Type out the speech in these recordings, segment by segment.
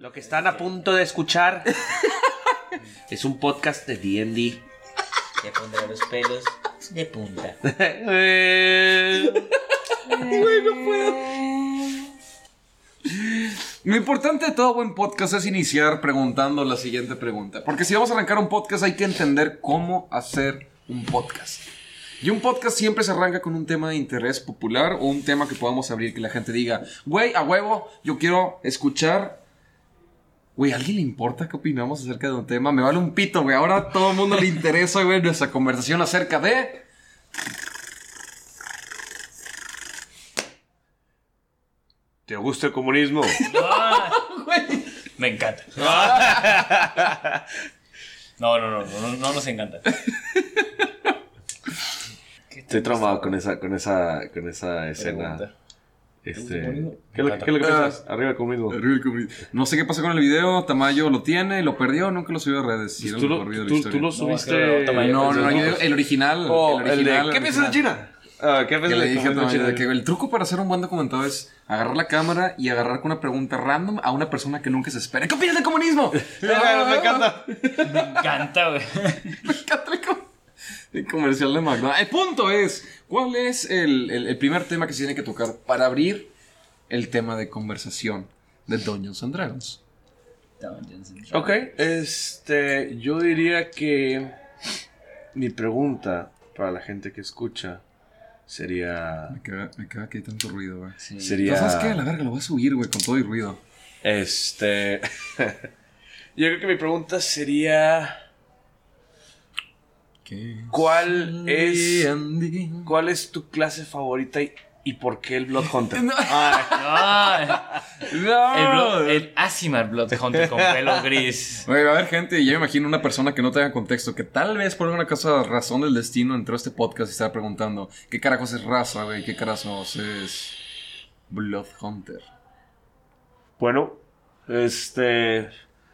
Lo que están a punto de escuchar es un podcast de D&D. Te pondré los pelos de punta. Lo importante de todo buen podcast es iniciar preguntando la siguiente pregunta. Porque si vamos a arrancar un podcast hay que entender cómo hacer un podcast. Y un podcast siempre se arranca con un tema de interés popular o un tema que podamos abrir que la gente diga, güey, a huevo, yo quiero escuchar. Güey, ¿a alguien le importa qué opinamos acerca de un tema? Me vale un pito, güey. Ahora a todo el mundo le interesa, güey, nuestra conversación acerca de... ¿Te gusta el comunismo? Me encanta. No, no, no, no, no nos encanta. Estoy traumado con esa, con esa, con esa escena. Este, comunismo? ¿qué, lo que Ah. piensas? Arriba el comunismo. No sé qué pasó con el video. Tamayo lo tiene, lo perdió, nunca lo subió a redes. Era Pues Tú el lo, tú, historia. tú lo subiste. no, Tamayo. No, no, no, el original. Oh, el el de, original. ¿Qué el piensas de. China? Ah, ¿Qué piensas le de dije a comunismo Tamayo que el truco para hacer un buen documentado es agarrar la cámara y agarrar con una pregunta random a una persona que nunca se espera. ¿Qué opinas del comunismo? Ah, Me encanta. Me encanta, güey. Me encanta el, com- el comercial de McDonald's. El punto es, ¿cuál es el, el- el primer tema que se tiene que tocar para abrir el tema de conversación de Dungeons and Dragons? Ok, este, yo diría que mi pregunta para la gente que escucha sería, Me caga, me caga que hay tanto ruido, güey. sería, Pero ¿Sabes qué? A la verga, lo voy a subir, güey, con todo y ruido. este, yo creo que mi pregunta sería, ¿Qué? ¿Cuál es, cuál es tu clase favorita y, y por qué el Blood Hunter? No. Ay, No. el, Blood- el Asimar Blood Hunter con pelo gris. Güey, a ver, gente, yo me imagino una persona que no tenga contexto, que tal vez por alguna cosa, razón del destino, entró a este podcast y estaba preguntando, ¿qué carajos es raza, güey? ¿Qué carajos es Blood Hunter? Bueno, este,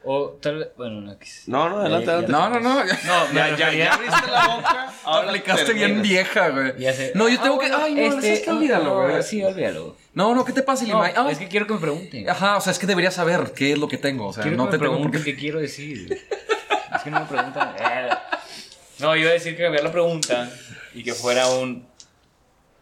O tal vez. Bueno, no quise. no, no, adelante, adelante. No, no, no. No, me Ya, ya, ya abriste la boca, ahora aplicaste bien vieja, güey. Ya sé. No, yo tengo Ah, que. Ay, no, este, es que olvídalo, no, güey. Sí, olvídalo. No, no, ¿qué te pasa, No, Limay? Ah, es que quiero que me pregunten. Ajá, o sea, es que deberías saber qué es lo que tengo. O sea, Quiero no que te me tengo por pregunten qué. qué quiero decir. Es que no me preguntan. eh. No, iba a decir que cambiar la pregunta y que fuera un.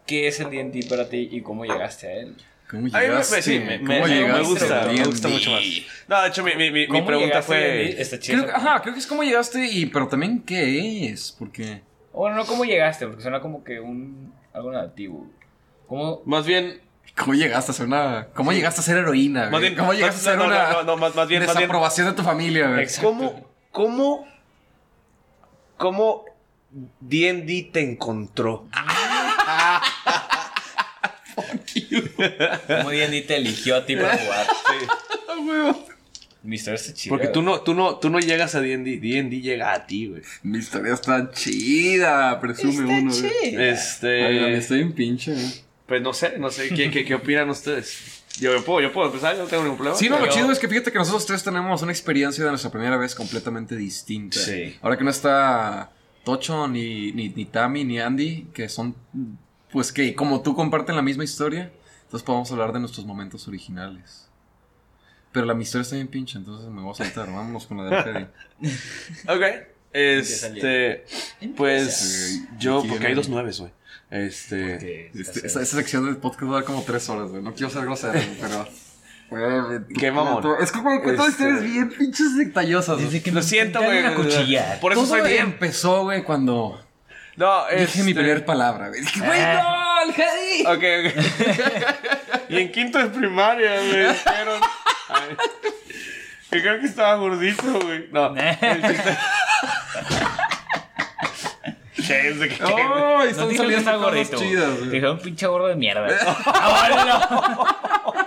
¿Qué es el D&D para ti y cómo llegaste a él? ¿Cómo A mí me, llegaste? sí, me, me- ¿Cómo me llegaste gusta, me gusta mucho más. No, de hecho, mi, mi, mi, mi ¿Cómo pregunta llegaste fue... Chido. Creo, ajá, creo que es cómo llegaste y... Pero también, ¿qué es? Porque... Bueno, no cómo llegaste, porque suena como que un. algo negativo. ¿Cómo.? Más bien... ¿Cómo llegaste a ser una... ¿Cómo llegaste a ser heroína, Más bien ¿Cómo llegaste a ser no, una... no, no, más, más bien, más bien desaprobación de tu familia, güey? Exacto. ¿Cómo, cómo, cómo D&D te encontró? ¿Cómo D&D te eligió a ti para jugar? Mi historia está chida. Porque tú no, tú no, tú no llegas a D&D, D&D llega a ti, güey. Mi historia está chida, presume uno, güey. Ay, güey, Este, estoy en pinche, güey. pues no sé, no sé, ¿qué, qué, qué opinan ustedes? Yo, yo puedo, yo puedo empezar, yo no tengo ningún problema. Sí, no, lo chido es que fíjate que nosotros tres tenemos una experiencia de nuestra primera vez completamente distinta. Sí. Ahora que no está Tocho, ni, ni, ni Tami, ni Andy, que son, pues que como tú comparten la misma historia, entonces podemos hablar de nuestros momentos originales. Pero la mi historia está bien pinche, entonces me voy a saltar. Vámonos con la de Arcade. Ok. Este, pues yo, porque hay dos nueves, güey. Este, Que Este, está esa, esa sección del podcast va a dar como tres horas, güey. No quiero ser grosero, pero... Güey, Qué mamón. Es que como cuento Este- historias bien pinches detallosas. Desde que lo me siento, güey. Por eso Todo soy bien. empezó, güey, cuando No, dije este- mi primera palabra, güey. Dije, güey, Ah. no, el Jedi. Ok, ok. y en quinto de primaria, güey. dijeron, Que creo que estaba gordito, güey. No. el chiste- Che, es de que- Ay, No dijeron que cosas gordito. chidas, dijeron pinche gordo de mierda. Ah,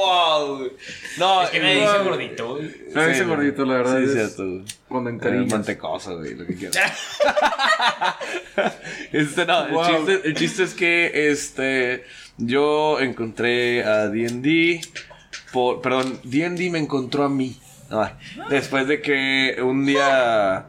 Wow. No, es que me dice gordito, güey. Me dice gordito, la verdad. Sí, es cierto, güey. Cuando Eh, encariñas. mantecoso, güey, lo que quieras. este, no, Wow. el, chiste, el chiste es que este yo encontré a D&D por perdón, D&D me encontró a mí. Ay, después de que un día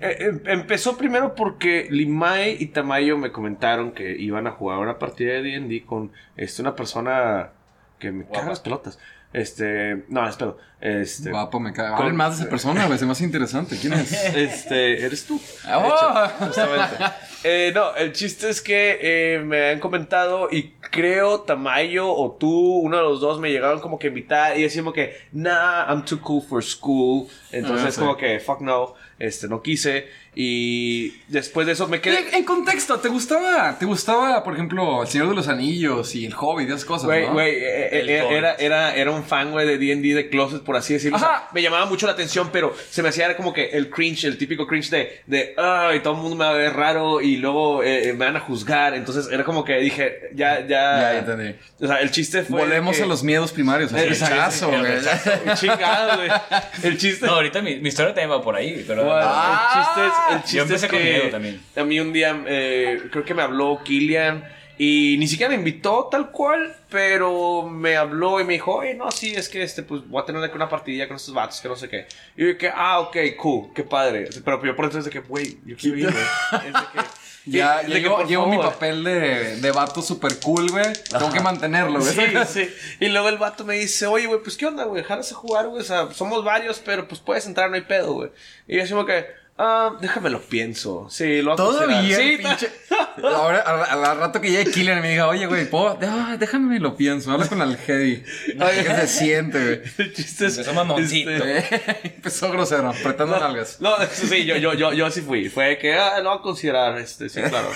eh, em- empezó primero porque Limay y Tamayo me comentaron que iban a jugar una partida de D&D con este, una persona que me caga las pelotas. Este, no, espero. Este, Guapo, me cae. Con- Hablen más de esa persona, güey. Se me hace interesante. ¿Quién es? este, eres tú. ¡Oh! De hecho, justamente. Eh, no, el chiste es que eh, me han comentado y creo Tamayo o tú, uno de los dos, me llegaron como que a invitar y decimos que, nah, I'm too cool for school. Entonces, Ah, sí. como que, fuck no, este, no quise. Y después de eso me quedé. En, en contexto, ¿te gustaba, ¿te gustaba, por ejemplo, El Señor de los Anillos y El Hobbit y esas cosas, Güey, no? güey, eh, eh, El era, era, era, era un fan, güey, de D&D de Closet, por así decirlo. O sea, Ajá. me llamaba mucho la atención, pero se me hacía como que el cringe, el típico cringe de, de, ay, todo el mundo me va a ver raro y luego eh, me van a juzgar. Entonces, era como que dije, ya, ya... Ya, ya entendí. O sea, el chiste fue... Volvemos que- a los miedos primarios. El güey. rechazo. Chingado, güey. El chiste... No, ahorita mi, mi historia también va por ahí, pero... Bueno, Ah. el chiste es, el Yo chiste es que también. a mí un día eh, creo que me habló Killian y ni siquiera me invitó tal cual, pero me habló y me dijo, oye, no, sí, es que este, pues voy a tener una partidilla con estos vatos, que no sé qué. Y yo que, ah, ok, cool, qué padre. Pero yo por entonces de que, güey, yo quiero ir, güey. Es de que, Ya, de que, llevo, llevo mi papel de, de vato super cool, güey. Tengo que mantenerlo, güey. Sí, sí. Y luego el vato me dice, oye, güey, pues qué onda, güey, jalas a jugar, güey. O sea, somos varios, pero pues puedes entrar, no hay pedo, güey. Y yo decimos que, ah, déjame lo pienso. Sí, lo a Todavía, considerar. Sí, pinche. Ahora, al, al rato que llegue Killian me diga, oye, güey, ¿puedo? Ah, déjame lo pienso. Habla con el Heavy. ¿Qué se siente, güey? El chiste es. Empezó mamoncito. este, Empezó grosero, apretando nalgas. No, eso sí, yo, yo, yo, yo sí fui. Fue que, ah, lo voy a considerar, este, sí, claro.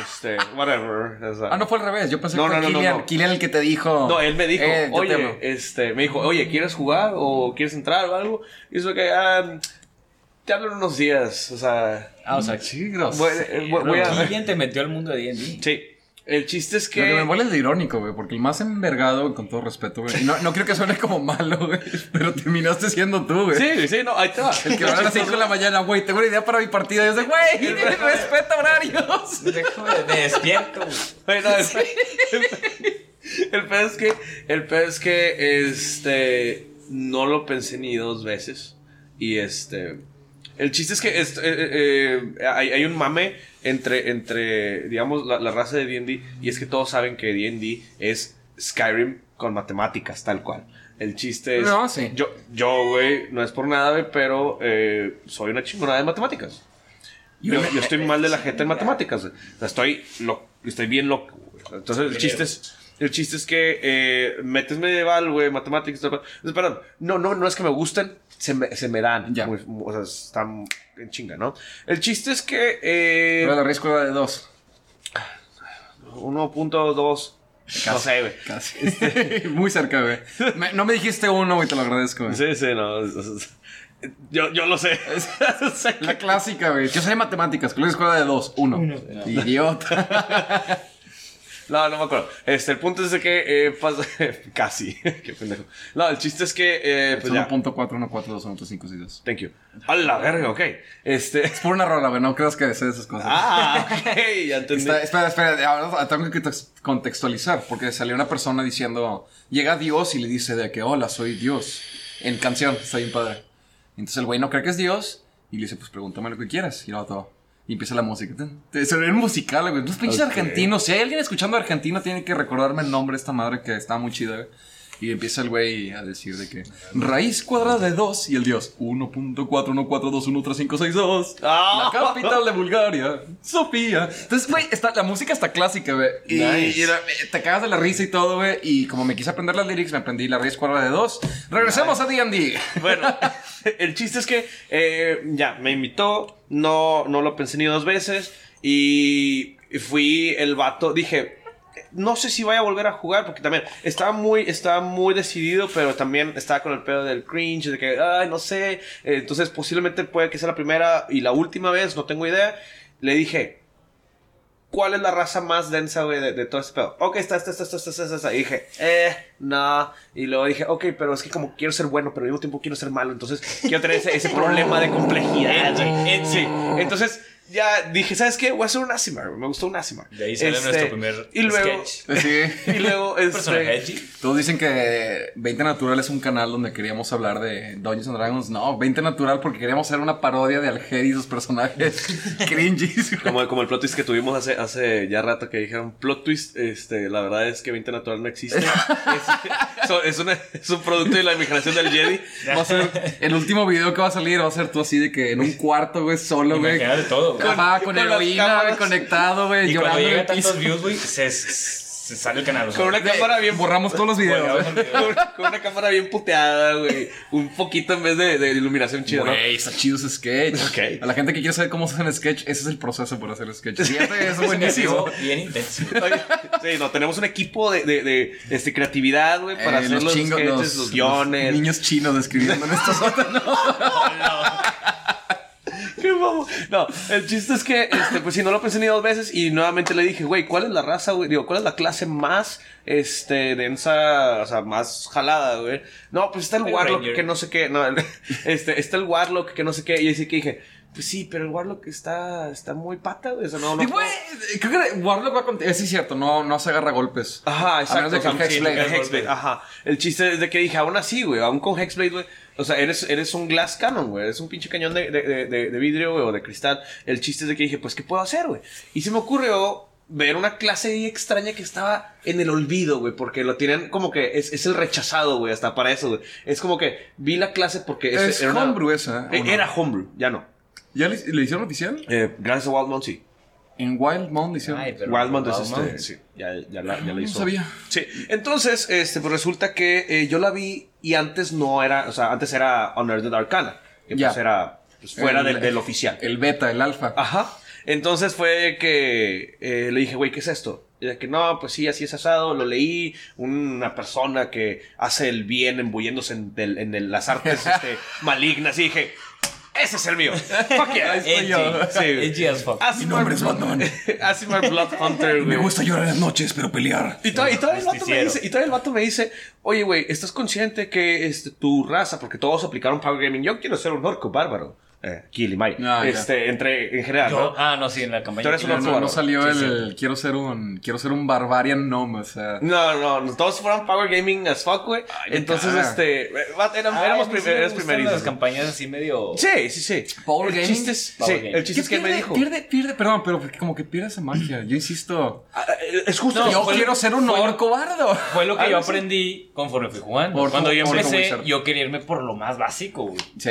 Este, whatever. o sea. Ah, no fue al revés. Yo pensé No, que fue no, no, no, Killian, no. Killian el que te dijo. No, él me dijo, eh, oye, este, me dijo, oye, ¿quieres jugar o quieres entrar o algo? Y eso que, ah, te hablo en unos días, o sea, Ah, o sea, Sí, grosero. voy, eh, voy- voy a... Killian te metió al mundo de D&D. Sí, el chiste es Lo que me que... mola es de irónico, güey, porque el más envergado, con todo respeto, güey. No, no creo que suene como malo, güey, pero terminaste siendo tú, güey. Sí, sí, no, ahí te va. El que va a las 5 de la mañana, güey, tengo una idea para mi partida. Y yo de, güey, respeta horarios. Déjame, me despierto. Bueno, el, el pedo es que, el pedo es que, este, no lo pensé ni dos veces. Y este, el chiste es que eh, eh, eh, hay, hay un mame entre, entre digamos, la, la raza de D&D. Y es que todos saben que D&D es Skyrim con matemáticas, tal cual. El chiste es... No, sí. Yo, yo, güey, no es por nada, güey, pero eh, soy una chingona de matemáticas. Yo, yo estoy mal de la gente en matemáticas. güey. O sea, estoy, lo, estoy bien loco. güey. Entonces, el chiste es, el chiste es que metes medieval, güey, matemáticas. tal cual. Entonces, perdón, no, no, no es que me gusten, se me, se me dan. Ya. Muy- o sea, están en chinga, ¿no? El chiste es que eh, Pero la riesgo era de dos. 1.2. No sé, güey. Casi. Muy cerca, güey. Me- no me dijiste uno, güey, te lo agradezco, güey. Sí, sí, no. Yo, yo lo sé. La clásica, güey. Yo de matemáticas, que la escuela de dos. Uno. Uno. Idiota. No, no me acuerdo. Este, el punto es de que eh, pasa. Casi. Qué pendejo. No, el chiste es que. Eh, pues Es ya. 1.414214562. Thank you. A la verga, ok. Este. Es por una rola, güey. No creas que sé esas cosas. Ah, ok, ya entendí. Está- espera, espera, ahora tengo que tex- contextualizar, porque salió una persona diciendo, llega Dios y le dice de que, hola, soy Dios, en canción, está bien padre. Entonces el güey no cree que es Dios, y le dice, pues pregúntame lo que quieras, y luego todo. Y empieza la música. Se ve musical, güey. Los pinches Ok. argentinos. Si hay alguien escuchando argentino, tiene que recordarme el nombre de esta madre que está muy chida, güey. Y empieza el güey a decir de que raíz cuadrada de 2 y el dios 1.414213562. Ah. La capital de Bulgaria, Sofía. Entonces, güey, está- la música está clásica, güey. Y, Nice. y la- te cagas de la risa y todo, güey. Y como me quise aprender las lyrics, me aprendí la raíz cuadrada de 2. Regresemos a D&D. Bueno, el chiste es que eh, ya me invitó, no, no lo pensé ni dos veces y fui el vato, dije, no sé si vaya a volver a jugar porque también estaba muy, estaba muy decidido, pero también estaba con el pedo del cringe, de que, ay, no sé, eh, entonces posiblemente puede que sea la primera y la última vez, no tengo idea. Le dije, ¿Cuál es la raza más densa, güey, de, de todo este pedo? Ok, está, está, está, está, está, está, está. Y dije, eh, no. Y luego dije, ok, pero es que como quiero ser bueno, pero al mismo tiempo quiero ser malo. Entonces, quiero tener ese, ese problema de complejidad, güey. Sí. Entonces, ya dije, ¿sabes qué? Voy a hacer un Asimar. Me gustó un Asimar. De ahí sale Este, nuestro primer y luego, sketch. Sí. Y luego, este... Todos dicen que 20 Natural es un canal donde queríamos hablar de Dungeons and Dragons. No, 20 Natural porque queríamos hacer una parodia de Alger y sus personajes cringies. güey. Como, como el plot twist que tuvimos hace, hace ya rato que dijeron plot twist, este, la verdad es que 20 natural no existe. So, es, una- es un producto de la imaginación del Jedi. Va a ser el último video que va a salir, va a ser tú así de que en un cuarto, güey, solo, güey. Imagínate todo, güey. Ajá, Con- con, con heroína, güey, conectado, güey, Y cuando llorando en llega tantos views, güey, se, se sale el canal. o sea, Con una cámara bien Borramos todos los videos, video. con, con una cámara bien puteada, güey. Un poquito en vez de, de iluminación chida, ¿no? Güey, está chido ese sketch. A la gente que quiere saber cómo se hacen sketch, ese es el proceso por hacer sketch. Fíjate, es buenísimo. Bien intenso. Sí, no, tenemos un equipo de, de, de, este, creatividad, güey, para Eh, hacer los, chingos, sketches, los, guiones. niños chinos escribiendo en estos sótanos. Qué bobo. No, el chiste es que, este, pues si no lo pensé ni dos veces y nuevamente le dije, güey, ¿cuál es la raza, güey? Digo, ¿cuál es la clase más, este, densa, o sea, más jalada, güey? No, pues está el El Warlock Ranger. que no sé qué, no, el- este, está el Warlock que no sé qué, y así que dije, pues sí, pero el Warlock está, está muy pata, güey, o sea, no, no. Y, güey, creo que Warlock va con... sí, es cierto, no, no se agarra golpes. Ajá, exacto. A menos de que Hexblade. Hexblade, Ajá. El chiste es de que dije, aún así, güey, aún con Hexblade, güey. O sea, eres, eres un glass cannon, güey. Eres un pinche cañón de, de, de, vidrio, güey, o de cristal. El chiste es de que dije, pues, ¿qué puedo hacer, güey? Y se me ocurrió ver una clase extraña que estaba en el olvido, güey, porque lo tienen como que es, es el rechazado, güey, hasta para eso, güey. Es como que vi la clase porque Es era una- homebrew esa, ¿o Eh, no? Era homebrew, ya no. ¿Ya le, le hicieron oficial? Eh, gracias a Wildmount, sí. En Wild le hicieron. Ay, pero- Wildmount es Wildmount. este. Sí, ya, ya la, ya la no hizo. sabía. Sí, entonces, este, pues resulta que eh, yo la vi y antes no era, o sea, antes era Unearthed Arcana, que Ya. pues era pues, fuera El- del, del oficial. El beta, el alfa. Ajá. Entonces fue que eh, le dije, güey, ¿qué es esto? Y de que no, pues sí, así es asado. Lo leí. Una persona que hace el bien embulléndose en, del- en el- las artes este, malignas. Y dije, ese es el mío. Fuck yeah. Edgy. Sí, güey. Edgy as fuck. Mi nombre es Batman. Asimar Blood Hunter, güey. llorar en las noches, pero pelear. Y, to- y todavía el vato me Justiciero. dice, y todavía el vato me dice, oye, güey, ¿estás consciente que este, tu raza, porque todos aplicaron Power Gaming, yo quiero ser un orco bárbaro? Eh, Limay. Ah, ya. este, entre, en general, Yo- ¿no? ah, no, sí, en la campaña. Tú eres un No, no, salió Sí, el quiero ser un quiero ser un barbarian gnome, o sea, No, no, no, todos fueron Power Gaming as fuck, güey. Entonces, este, va- eran- Ah, éramos primeros primerizos. las campañas así medio... Sí, sí, sí. Power el Gaming? chiste es, Power sí, Gaming. el chiste es que me dijo. pierde, pierde, perdón, pero como que pierde esa magia. Yo insisto, Ah, eh, Es justo. No, yo quiero ser un orco bardo. Fue lo que Algo yo aprendí conforme fui jugando. Por- Cuando yo empecé, yo quería irme por lo más básico, güey. Sí.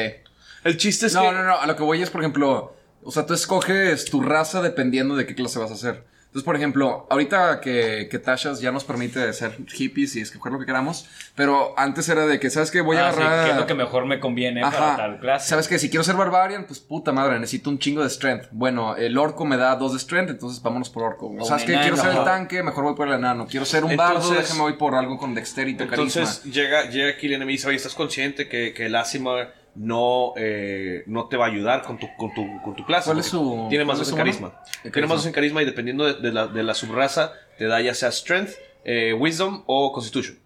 El chiste es No, que. no, no, a lo que voy es, por ejemplo, o sea, tú escoges tu raza dependiendo de qué clase vas a hacer. Entonces, por ejemplo, ahorita que, que Tashas ya nos permite ser hippies y escoger lo que queramos, pero antes era de que, ¿sabes qué? Voy a Ah, sí, agarrar... ¿Qué es lo que mejor me conviene para Ajá. tal clase? ¿Sabes qué? Si quiero ser barbarian, pues puta madre, necesito un chingo de strength. Bueno, el orco me da dos de strength, entonces vámonos por orco. O ¿Sabes qué? Quiero ser el tanque, mejor voy por el enano. Quiero ser un bardo, Entonces- déjame voy por algo con dexterity o carisma. Entonces llega, llega Killian y me dice, oye, ¿estás consciente que, que el Asimar no, eh, no te va a ayudar con tu, con tu, con tu clase? ¿Cuál es su- Tiene más dos en carisma. Tiene carisma. más dos en carisma y dependiendo de, de la, de la subraza, te da ya sea Strength, eh, Wisdom o Constitution.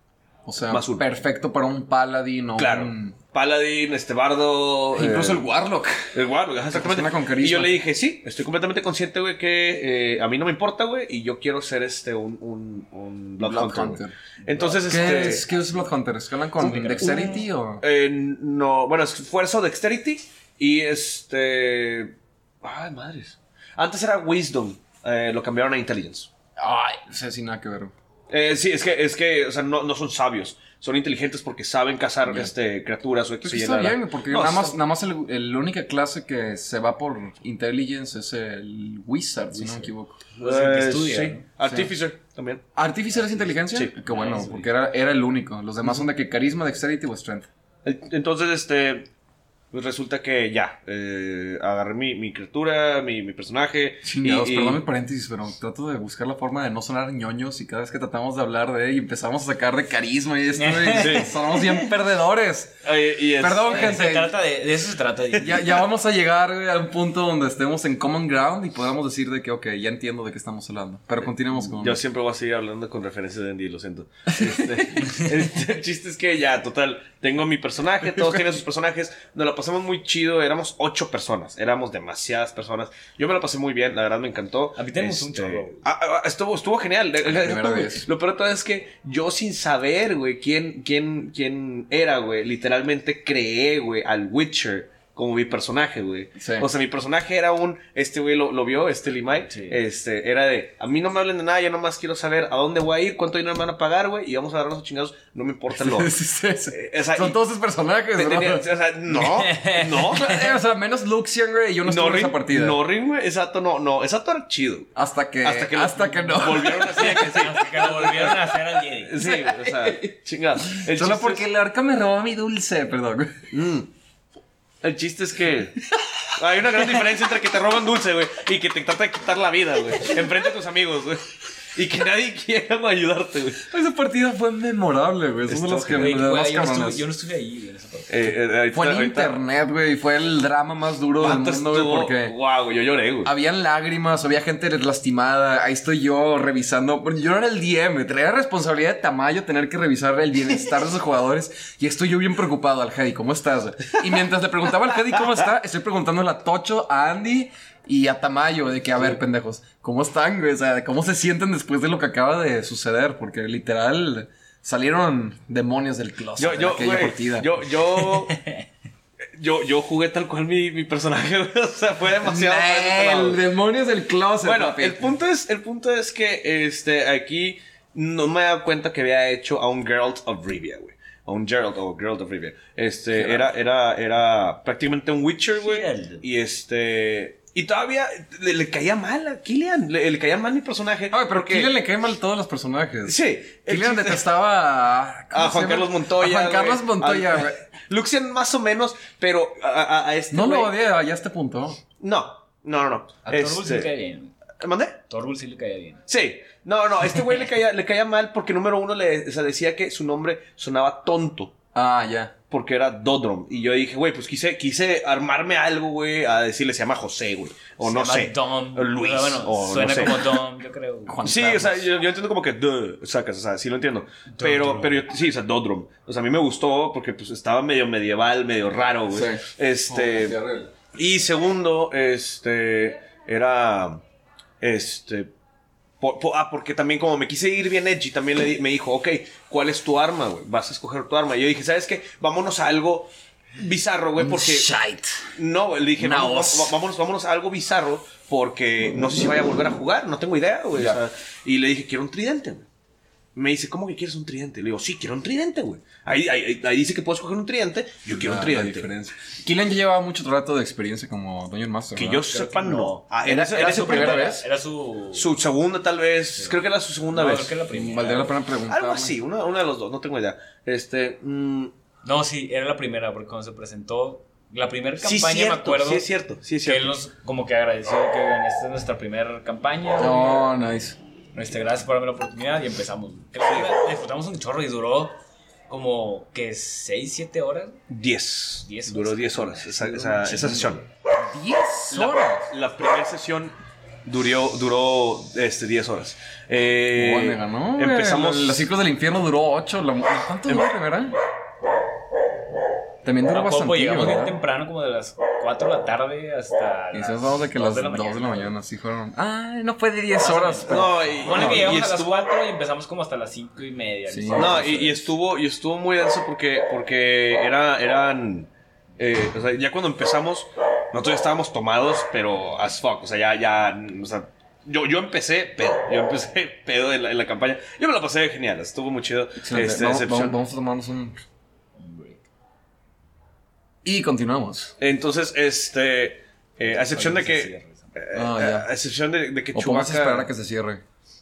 O sea, más perfecto para un paladin o Claro. un... Paladin, este bardo. Incluso eh, el warlock. El Warlock, exactamente. con. Y yo le dije, sí, estoy completamente consciente, güey, que eh, a mí no me importa, güey, y yo quiero ser este, un, un, un Blood, Blood Hunter. Entonces, ¿Qué, este. es, ¿Qué es Blood Hunter? ¿Escalan con dexterity o...? eh, no, bueno, es fuerza o dexterity. Y este. Ay, madres. Antes era Wisdom, lo cambiaron a Intelligence. Ay, sé, sin nada que ver. Eh, sí, es que, es que, o sea, no, no son sabios. Son inteligentes porque saben cazar este, criaturas o Pues X, que está bien, porque No, nada más, está- nada más el, el- la única clase que se va por intelligence es el wizard, si no me equivoco. El que Eh, estudia, sí. ¿no? Artificer también. ¿Artificer es inteligencia? Sí. Qué bueno, Ah, porque era, era el único. Los demás son de que carisma, dexterity o strength. Entonces, este. Pues resulta que ya. eh, agarré mi, mi criatura, mi, mi personaje. Chingados, y- y- perdón el paréntesis, pero trato de buscar la forma de no sonar ñoños y cada vez que tratamos de hablar de él y empezamos a sacar de carisma y esto, y somos bien perdedores. y es- Perdón, Eh, gente. Se trata de, de eso se trata. de- Ya, ya vamos a llegar a un punto donde estemos en common ground y podamos decir de que, ok, ya entiendo de qué estamos hablando. Pero continuemos con... Yo siempre voy a seguir hablando con referencias de Andy, lo siento. Este, este, el chiste es que ya, total, tengo mi personaje, todos tienen sus personajes, nos la pasamos muy chido, éramos ocho personas, éramos demasiadas personas. Yo me la pasé muy bien, la verdad me encantó. A mí tenemos un chorro. Ah, ah, estuvo, estuvo genial. primera vez. Lo peor de todo es que yo sin saber, güey, quién, quién, quién era, güey, literalmente creé, güey, al Witcher como mi personaje, güey. Sí. O sea, mi personaje era un, este güey lo, lo vio, este Limay, Sí. este, era de, a mí no me hablen de nada, yo nomás quiero saber a dónde voy a ir, cuánto dinero me van a pagar, güey, y vamos a darnos a chingados, no me importa lo... Sí, sí, sí. Eh, o sea, Son y- todos sus personajes, Te- ¿no? tenía- o sea, no, no. Eh, o sea, menos Luxian, güey, y yo no estuve en esa partida. no, Ring, güey, exacto, no, no, exacto era chido. Hasta que. Hasta que, hasta lo que no. Volvieron así de que sí. Hasta que lo volvieron a hacer al Jedi. Sí, o sea, chingada. El Solo porque es- el arca me robó mi dulce, perdón. Mm. El chiste es que hay una gran diferencia entre que te roban dulce, güey, y que te trata de quitar la vida, güey, enfrente de tus amigos, güey. Y que nadie quiera güey, ayudarte, güey. Esa partida fue memorable, güey. Son de los que Güey, me güey, yo, no yo no estuve ahí en esa parte. Eh, eh, Fue en ahorita- internet, güey. Fue el drama más duro del mundo, güey, porque. Wow, güey, yo lloré, güey. Habían lágrimas, había gente lastimada. Ahí estoy yo revisando. porque Yo no era el DM, traía responsabilidad de tamaño tener que revisar el bienestar de esos jugadores. Y estoy yo bien preocupado al Hedy, ¿cómo estás? Y mientras le preguntaba al Hedy cómo está, estoy preguntándole a Tocho, a Andy y a Tamayo de que, a ver, pendejos, ¿cómo están, güey? O sea, ¿cómo se sienten después de lo que acaba de suceder? Porque literal salieron demonios del closet Yo, en yo, aquella güey, partida. yo, yo, yo, yo jugué tal cual mi, mi personaje, güey. O sea, fue demasiado. El güey. demonios del closet. Bueno, papi. el punto es, el punto es que este aquí no me he dado cuenta que había hecho a un Geralt of Rivia, güey. A un Geralt o Geralt of Rivia. Este, era, era, era prácticamente un Witcher, güey. Y este. Y todavía le, le caía mal a Killian. Le, le caía mal mi personaje. Ay, pero porque- Killian le cae mal a todos los personajes. Sí. Killian chiste- detestaba a, ¿cómo A Juan? Carlos Montoya. A Juan Carlos. Montoya, güey. Luxian más o menos, pero a, a- a este. No lo odia ya a este punto. No, no, no, no. A Torbul sí le caía Este, bien. ¿Mandé? Torbul sí le caía bien. Sí. No, no, este güey le caía, le caía mal porque número uno le o sea, decía que su nombre sonaba tonto. Ah, ya. Porque era Dodrom. Y yo dije, güey, pues quise, quise armarme algo, güey, a decirle se llama José, güey. O Se no llama sé. Dom. o Luis. Pero bueno, o suena no sé. como Dom, yo creo. Juan Sí, Carlos. o sea, yo, yo entiendo como que duh, sacas, o sea, sí lo entiendo. Pero, pero yo, sí, o sea, Dodrom. O sea, a mí me gustó porque pues estaba medio medieval, medio raro, güey. Sí. Este. Y segundo, este, era, este, po- po- ah, porque también como me quise ir bien edgy, también le di- me dijo, ok, ¿cuál es tu arma, güey? Vas a escoger tu arma. Y yo dije, ¿sabes qué? Vámonos a algo bizarro, güey, porque... Shite. No, le dije, va- vámonos, vámonos a algo bizarro, porque no sé si vaya a volver a jugar, no tengo idea, güey. O sea, y le dije, quiero un tridente, güey. Me dice, ¿cómo que quieres un tridente? Le digo, sí, quiero un tridente, güey. Ahí, ahí, ahí- dice que puedes coger un tridente, yo quiero un tridente. diferencia. Killian ya llevaba mucho rato de experiencia como Dungeon Master. Que yo Creo sepa, que no. no. Ah, ¿Era- su primera vez? Era su. Su segunda, tal vez. Creo que era su segunda No, vez. creo que era la primera. Valdría la pena preguntar. Algo así, una, una de los dos, no tengo idea. Este. mm, No, sí, era la primera, porque cuando se presentó la primera sí, campaña, cierto, me acuerdo sí, es cierto. Sí, es que él cierto. nos como que agradeció que "Oigan, esta es nuestra primera campaña. No, nice. Este, gracias por darme la oportunidad y empezamos. Que la verdad, disfrutamos un chorro y duró como que 6, 7 horas. 10. Diez Duró horas. 10 horas esa, esa, esa sesión. 10 La, horas. la primera sesión duró, duró este, 10 horas. Eh, me ganó. empezamos. Los ciclos del infierno duró 8. ¿Cuánto duró la primera? También duró bastante. llegamos bien temprano, como de las 4 de la tarde hasta. Y nos damos de que las 2 2 de la mañana, sí fueron. Ah, no fue de 10 horas. pero- No, y, Pone no, que y llegamos a las estuvo- 4 y empezamos como hasta las 5 y media. Sí. No, y, y estuvo, y estuvo muy denso porque, porque era, eran. eh, o sea, ya cuando empezamos, nosotros ya estábamos tomados, pero as fuck. O sea, ya, ya. O sea, yo, yo empecé pedo. Yo empecé pedo en la, en la campaña. Yo me la pasé genial, estuvo muy chido. Excelente. Este, vamos, vamos- vamos a tomarnos un. Y continuamos. Entonces, este. eh, a excepción de que. eh, Ah, ya. a excepción de, de que O esperar a que se cierre.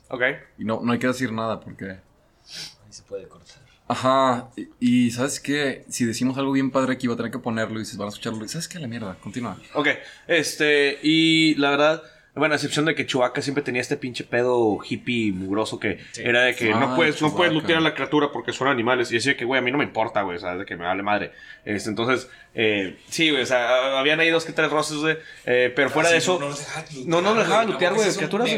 Ok. Y no, no hay que decir nada porque. Ahí se puede cortar. Ajá. Y, y ¿sabes qué? Si decimos algo bien padre aquí, va a tener que ponerlo y se van a escucharlo. ¿Sabes qué? La mierda. Continúa. Ok. Este. Y la verdad. Bueno, a excepción de que Chewbacca siempre tenía este pinche pedo hippie mugroso que Sí. era de que Ah, no puedes, no puedes lutear a la criatura porque son animales. Y decía que, güey, a mí no me importa, güey, o sea, de que me vale madre. Este, entonces, eh, sí, güey, o sea, habían ahí dos que tres roces, güey. eh, pero fuera de eso. No, no lo dejaban lootear, güey, criaturas.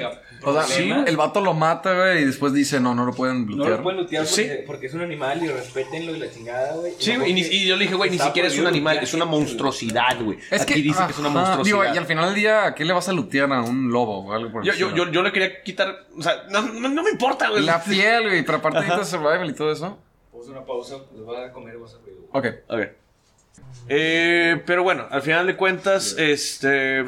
O sea, Sí, el vato lo mata, güey, y después dice, no, no lo pueden No lootear. lo pueden lutear Sí. porque, porque es un animal y respétenlo y la chingada, güey. Sí, No, y, ni- porque y yo le dije, güey, ni siquiera es un animal, lutear es una monstruosidad, güey. Es Aquí que, dice que es una monstruosidad. Digo, y al final del día, ¿a qué le vas a lutear a un lobo o algo por el yo, yo, yo, yo le quería quitar, o sea, no, no, no me importa, güey. La piel, güey, pero aparte de survival y todo eso. Puse una pausa, les vas a comer y vas a reír. Ok. Ok. Eh, pero bueno, al final de cuentas, este,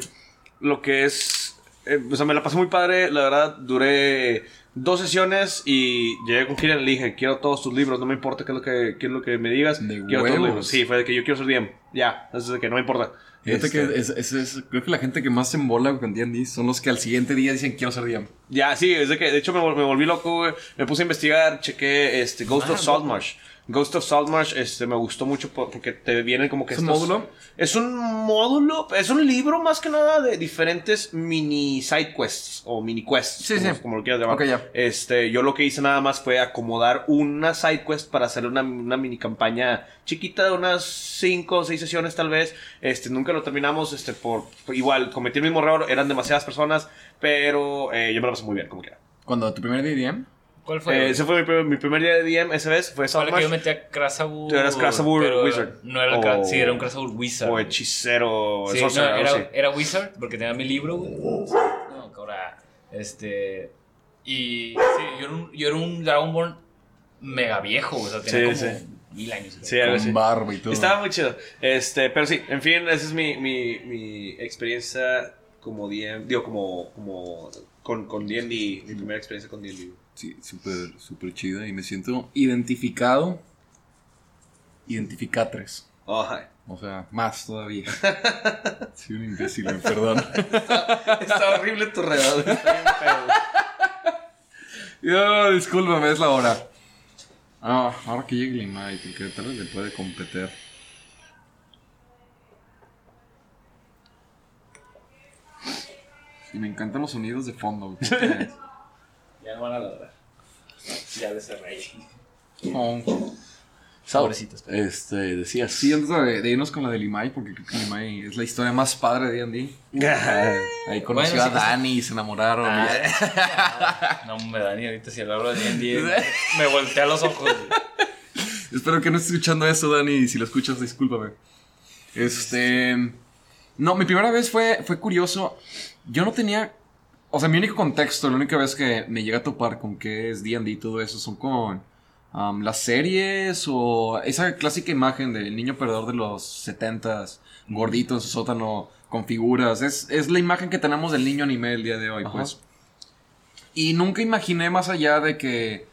lo que es, eh, o sea, me la pasé muy padre, la verdad, duré dos sesiones y llegué con Kirian y le dije, quiero todos tus libros, no me importa qué es lo que, qué es lo que me digas, De quiero todos los huevos. libros. Sí, fue de que yo quiero ser DM, ya, es de que no me importa. Fíjate Este, que es, es- es- creo que la gente que más se embola con D&D son los que al siguiente día dicen quiero ser DM. Ya, sí, es de que, de hecho me, vol- me volví loco, güey. Me puse a investigar, chequé este, Ghost of Saltmarsh. Ghost of Saltmarsh, este, me gustó mucho por- porque te vienen como que ¿Es un estos- módulo? Es un módulo, es un libro más que nada de diferentes mini side quests o mini quests, Sí, como, sí. como lo quieras llamar. Ok, ya. Este, yo lo que hice nada más fue acomodar una side quest para hacer una, una mini campaña chiquita de unas 5 o 6 sesiones tal vez. Este, nunca lo terminamos, este, por, por- igual, cometí el mismo error, eran demasiadas personas, pero eh, yo me lo pasé muy bien, como quiera. Cuando tu primer día de DM, ¿Cuál fue? Eh, ese fue mi, primer- mi primer día de DM esa vez, fue Fue el que yo metí a Krasabur. Tú eras Krasabur Wizard. No era el O- Kra- Sí, era un Krasabur Wizard. O hechicero, Sí, no, era, era Wizard porque tenía mi libro, güey. No, ahora, este. Y sí, yo era un, yo era un Dragonborn mega viejo, o sea, tenía Sí, como sí. mil años. Sí, algo así. con barba y todo. Estaba muy chido. Este, pero sí, en fin, esa es mi, mi, mi experiencia como DM, digo, como, como con, con D&D, mi primera experiencia con D&D. Sí, súper, súper chida y me siento identificado. Identificatres. Ay. O sea, más todavía. Soy un imbécil, perdón. Está horrible tu redado. Yo, discúlpame, es la hora. Ah, ahora que llegue Limay, porque tal vez le puede competir. Y me encantan los sonidos de fondo. Ya no van a ladrar. Ya les cerré. Oh. Pobrecitos. Este, decía, sí, antes de, de irnos con la de Limay, porque creo que Limay es la historia más padre de D&D. Ahí conoció Bueno, sí, a Dani y se enamoraron. y- No me da ni ahorita si hablo de D&D. me voltea los ojos. Espero que no estés escuchando eso, Dani, y si lo escuchas, discúlpame. Este... No, mi primera vez fue, fue curioso. Yo no tenía... O sea, mi único contexto, la única vez que me llega a topar con qué es D&D y todo eso, son con um, las series o esa clásica imagen del niño perdedor de los 70s, gordito en su sótano, con figuras. Es, es la imagen que tenemos del niño anime el día de hoy, Ajá. pues. Y nunca imaginé más allá de que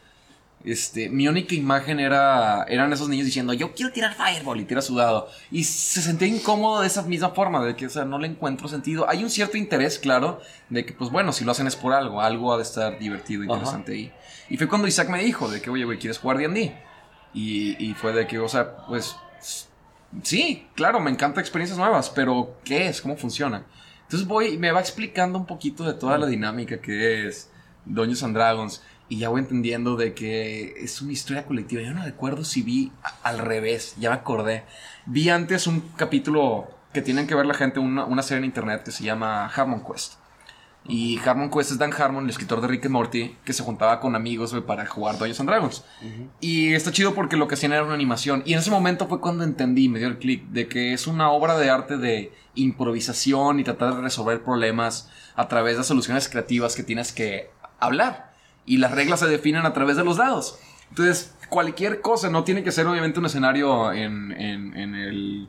este, mi única imagen era eran esos niños diciendo, "Yo quiero tirar fireball" y tira sudado. Y se sentía incómodo de esa misma forma, de que, o sea, no le encuentro sentido. Hay un cierto interés, claro, de que pues bueno, si lo hacen es por algo, algo ha de estar divertido, interesante ahí. Y fue cuando Isaac me dijo de que, "Oye, güey, ¿quieres jugar D&D?" Y, y fue de que, o sea, pues sí, claro, me encanta experiencias nuevas, pero ¿qué es? ¿Cómo funciona? Entonces voy, me va explicando un poquito de toda la dinámica que es Dungeons and Dragons y ya voy entendiendo de que es una historia colectiva. Yo no recuerdo si vi a- al revés, ya me acordé. Vi antes un capítulo que tienen que ver la gente, una, una serie en internet que se llama Harmon Quest. Y Harmon Quest es Dan Harmon, el escritor de Rick and Morty, que se juntaba con amigos para jugar Dungeons and Dragons. Y está chido porque lo que hacían era una animación. Y en ese momento fue cuando entendí, me dio el clic, de que es una obra de arte de improvisación y tratar de resolver problemas a través de soluciones creativas que tienes que hablar. Y las reglas se definen a través de los dados. Entonces, cualquier cosa, no tiene que ser obviamente un escenario en, en, el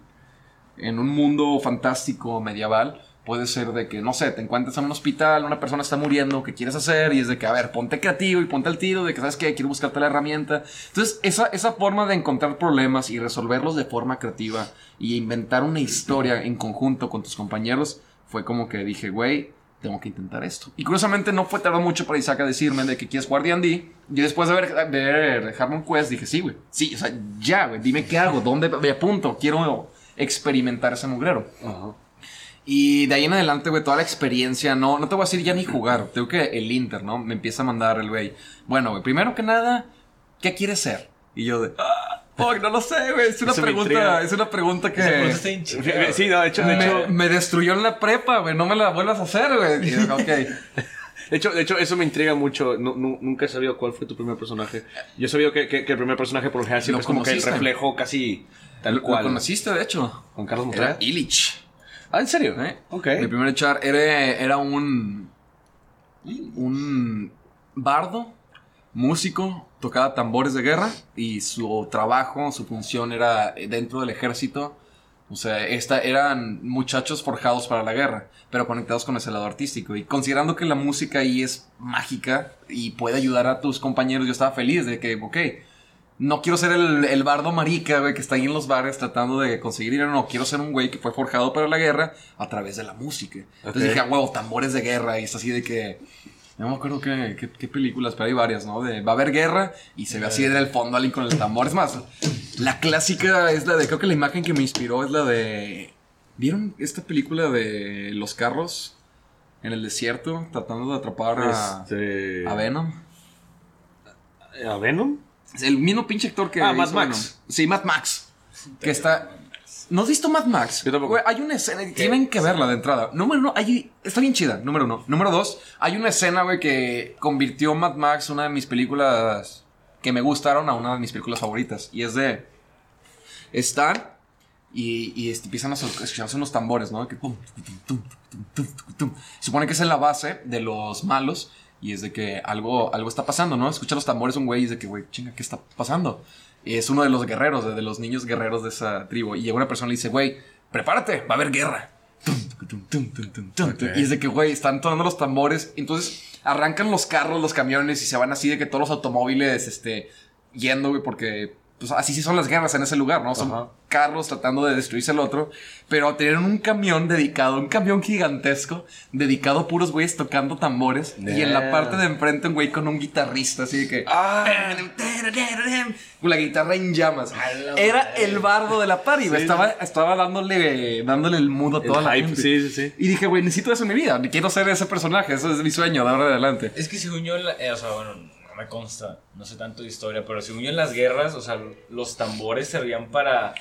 en un mundo fantástico medieval, puede ser de que, no sé, te encuentres en un hospital, una persona está muriendo, ¿qué quieres hacer? Y es de que, a ver, ponte creativo y ponte al tiro, de que, ¿sabes qué? Quiero buscarte la herramienta. Entonces, esa, esa forma de encontrar problemas y resolverlos de forma creativa y inventar una historia en conjunto con tus compañeros, fue como que dije, güey, tengo que intentar esto. Y curiosamente no fue tardó mucho para Isaac a decirme de que quieres jugar D&D. Y después de ver, ver Harmon Quest dije, sí, güey. Sí, o sea, ya, güey. Dime qué hago, dónde me apunto. Quiero experimentar ese mugrero. Y de ahí en adelante, güey, toda la experiencia, no, no te voy a decir ya ni jugar. Tengo que el Inter, ¿no? Me empieza a mandar el güey. Bueno, güey, primero que nada, ¿qué quieres ser? Y yo de, ah, fuck, no lo sé, güey. Es una Eso pregunta, es una pregunta que... Sí, no, de hecho, de me, hecho, me destruyó en la prepa, güey. No me la vuelvas a hacer, güey. Ok. de hecho, de hecho, eso me intriga mucho. Nu- nu- nunca he sabido cuál fue tu primer personaje. Yo he sabido que, que- que el primer personaje por lo general siempre ¿Lo es como que el reflejo casi tal Lo cual. conociste, de hecho. Juan Carlos Era Montreal. Illich. Ah, ¿en serio? ¿eh? Ok. Mi primer char era, era un. Un bardo, músico, tocaba tambores de guerra y su trabajo, su función era dentro del ejército O sea, esta, eran muchachos forjados para la guerra, pero conectados con ese lado artístico. Y considerando que la música ahí es mágica y puede ayudar a tus compañeros, yo estaba feliz de que, ok, no quiero ser el, el bardo marica, güey, que está ahí en los bares tratando de conseguir dinero. No, quiero ser un güey que fue forjado para la guerra a través de la música. Entonces dije, ah, huevo, tambores de guerra. Y es así de que. No me acuerdo qué, qué- qué películas, pero hay varias, ¿no? De va a haber guerra y se ve así en el fondo alguien con el tambor. Es más, la clásica es la de. Creo que la imagen que me inspiró es la de. ¿Vieron esta película de los carros en el desierto tratando de atrapar a, Este... a Venom? ¿A Venom? El mismo pinche actor que. Ah, Mad hizo Max. Venom. Sí, Mad Max. Que está. ¿No has visto Mad Max? Yo tampoco. Güey, hay una escena, tienen que verla de entrada. Número uno, hay, está bien chida, número uno. Número dos, hay una escena, güey, que convirtió Mad Max, una de mis películas que me gustaron, a una de mis películas favoritas. Y es de. Están y, y este, empiezan a escucharse unos tambores, ¿no? Que pum, tum, tum, tum, tum, tum, tum. Supone que es en la base de los malos. Y es de que algo, algo está pasando, ¿no? Escucha los tambores un güey y es de que, güey, chinga, ¿qué está pasando? Y es uno de los guerreros, de, los niños guerreros de esa tribu. Y llega una persona y le dice, güey, prepárate, va a haber guerra. Y es de que, güey, están sonando los tambores. Entonces arrancan los carros, los camiones y se van así de que todos los automóviles, este, yendo, güey, porque pues así sí son las guerras en ese lugar, ¿no? Son Ajá. carros tratando de destruirse el otro, pero tenían un camión dedicado, un camión gigantesco, dedicado a puros güeyes tocando tambores, y en la Yeah. parte de enfrente un güey con un guitarrista, así de que... Ah, Con la guitarra en llamas. Era el bardo de la party. Sí, estaba, estaba dándole, dándole el mood a toda el la hype, gente. sí, sí, sí. Y dije, güey, necesito eso en mi vida. Quiero ser ese personaje. Eso es mi sueño de ahora en adelante. Es que según yo, la- eh, o sea, bueno, no me consta, no sé tanto de historia, pero según yo en las guerras, o sea, los tambores servían para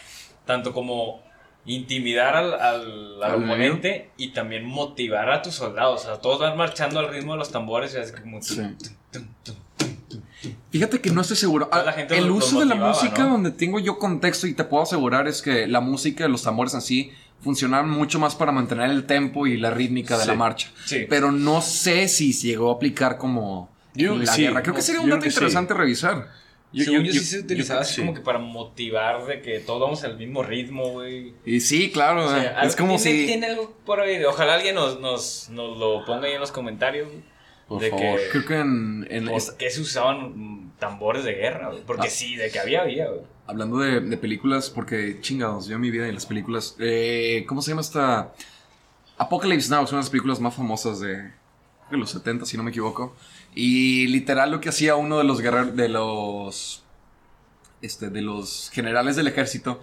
tanto como intimidar al, al, al oponente y también motivar a tus soldados. O sea, todos van marchando al ritmo de los tambores y así como... Sí. Fíjate que no estoy seguro. Toda la gente el uso de la música, ¿no? donde tengo yo contexto y te puedo asegurar, es que la música de los tambores así funcionaban mucho más para mantener el tempo y la rítmica de la marcha. Sí. Pero no sé si se llegó a aplicar como Yo- en la sí. guerra. Creo que sería un dato sí. interesante revisar. Yo- según yo- yo, yo- sí se yo utilizaba así sí. como que para motivar de que todos vamos al mismo ritmo, güey. Y sí, claro. O sea, eh, algo- es como tiene, si. Tiene algo por ahí. Ojalá alguien nos, nos, nos lo ponga ahí en los comentarios. Por de favor. que... Creo que en. en ¿Por es- qué se usaban tambores de guerra? güey? Porque Ah. sí, de que había, había, güey. Hablando de, de películas, porque chingados, yo en mi vida y las películas. eh, ¿Cómo se llama esta? Apocalypse Now es una de las películas más famosas de, de los 70, si no me equivoco. Y literal lo que hacía uno de los guerreros, de los. Este, de los generales del ejército,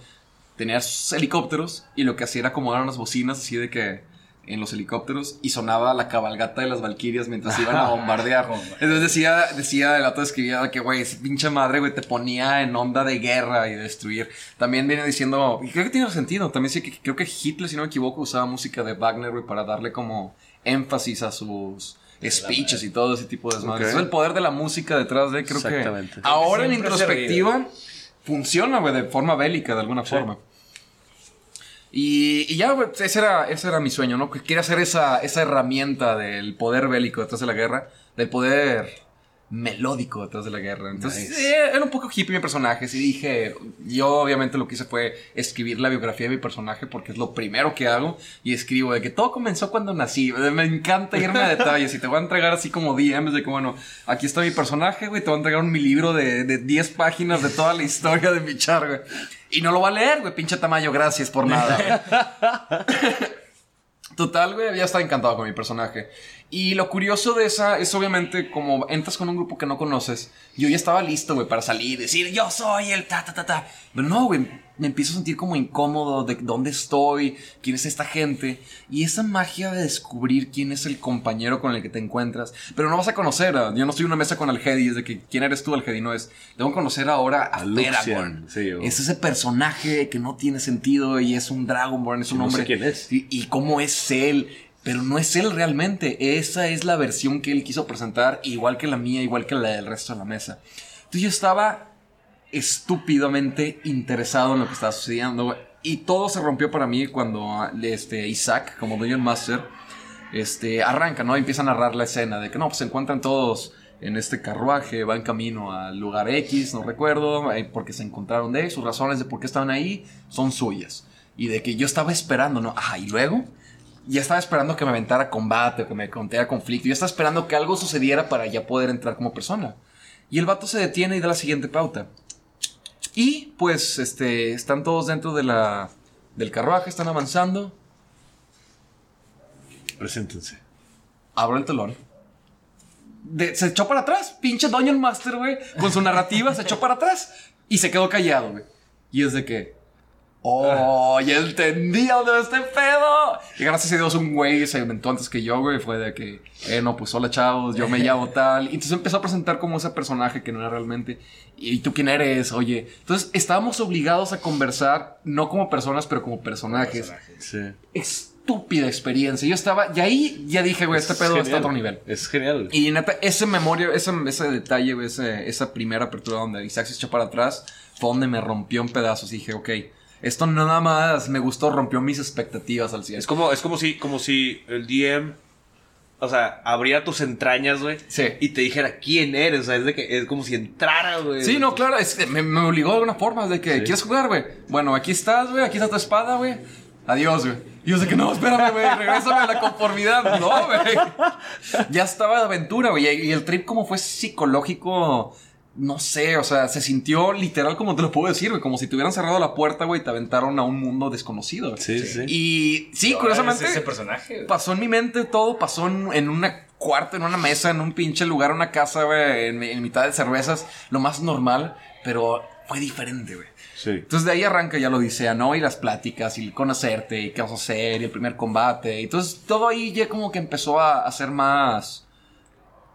tenía sus helicópteros y lo que hacía era acomodar unas bocinas así de que en los helicópteros y sonaba la cabalgata de las valquirias mientras iban a bombardear. Entonces decía, decía, el auto escribía que, güey, esa pinche madre, güey, te ponía en onda de guerra y de destruir. También viene diciendo, y creo que tiene sentido, también sí que creo que Hitler, si no me equivoco, usaba música de Wagner, güey, para darle como énfasis a sus speeches y todo ese tipo de desmadres. Es el poder de la música detrás de, creo que ahora en introspectiva funciona, güey, de forma bélica, de alguna Sí. forma. Y, y ya, güey, ese era, ese era mi sueño, ¿no? Que quería ser esa, esa herramienta del poder bélico detrás de la guerra, del poder melódico detrás de la guerra. Entonces, Nice. eh, era un poco hippie mi personaje. Sí dije, yo obviamente lo que hice fue escribir la biografía de mi personaje porque es lo primero que hago. Y escribo de que todo comenzó cuando nací. Me encanta irme a detalles y te voy a entregar así como DMs de que, bueno, aquí está mi personaje, güey. Te voy a entregar un mi libro de, de 10 páginas de toda la historia de mi char, güey. Y no lo va a leer, güey, pinche Tamayo, gracias por nada. Total, güey, ya estaba encantado con mi personaje. Y lo curioso de esa es obviamente como entras con un grupo que no conoces. Yo ya estaba listo, güey, para salir y decir, yo soy el ta, ta, ta, ta. Pero no, güey, me empiezo a sentir como incómodo de dónde estoy, quién es esta gente. Y esa magia de descubrir quién es el compañero con el que te encuentras. Pero no vas a conocer, a- yo no estoy en una mesa con Algedi, es de que quién eres tú, Algedi, no es. Tengo que conocer ahora a, A Feragorn. sí, Es ese personaje que no tiene sentido y es un Dragonborn, es un no sé hombre. quién es. Y, y cómo es él. Pero no es él realmente. Esa es la versión que él quiso presentar, igual que la mía, igual que la del resto de la mesa. Entonces yo estaba estúpidamente interesado en lo que estaba sucediendo. Y todo se rompió para mí cuando este, Isaac, como Dungeon Master, este, arranca, ¿no? Y empieza a narrar la escena de que no, pues se encuentran todos en este carruaje, van camino al lugar X, no recuerdo, eh, porque se encontraron de ahí, sus razones de por qué estaban ahí son suyas. Y de que yo estaba esperando, ¿no? Ajá, y luego ya estaba esperando que me aventara combate o que me contara conflicto. Yo estaba esperando que algo sucediera para ya poder entrar como persona. Y el vato se detiene y da la siguiente pauta. Y pues, este, están todos dentro de la, del carruaje, están avanzando. Preséntense. Abro el telón. De- se echó para atrás, pinche Dungeon Master, güey. Con su narrativa se echó para atrás y se quedó callado, güey. Y es de que. Oh, ya entendí dónde va este pedo. Y gracias a Dios, un güey se inventó antes que yo, güey. Fue de que, eh, no, pues hola chavos, yo me llamo tal. Y entonces empezó a presentar como ese personaje que no era realmente. ¿Y tú quién eres? Oye. Entonces estábamos obligados a conversar, no como personas, pero como personajes. Sí. Estúpida experiencia. Yo estaba, y ahí ya dije, güey, este Es pedo está a otro nivel. Es genial. Y neta, ese memoria, ese, ese detalle, ese- esa primera apertura donde Isaac se echó para atrás, fue donde me rompió en pedazos. Y dije, ok, esto nada más me gustó, rompió mis expectativas al 100. Es como, es como si, como si el DM, o sea, abriera tus entrañas, güey. Sí. Y te dijera quién eres. O sea, es de que es como si entrara, güey. Sí, no, claro, es me, me obligó de alguna forma, de que, Sí. ¿quieres jugar, güey? Bueno, aquí estás, güey, aquí está tu espada, güey. Adiós, güey. Y yo sé que no, espérame, güey, regrésame a la conformidad. No, güey. Ya estaba de aventura, güey. Y el trip como fue psicológico, no sé, o sea, se sintió literal como te lo puedo decir, güey. Como si te hubieran cerrado la puerta, güey, y te aventaron a un mundo desconocido. Sí, sí. Y sí, curiosamente ese personaje. güey. pasó en mi mente todo, pasó en, en una cuarto, en una mesa, en un pinche lugar, una casa, güey, en, en mitad de cervezas, lo más normal, pero fue diferente, güey. Sí. Entonces de ahí arranca ya lo odisea, ¿no? Y las pláticas, y el conocerte, y qué vas a hacer, y el primer combate. Entonces todo ahí ya como que empezó a, a ser más...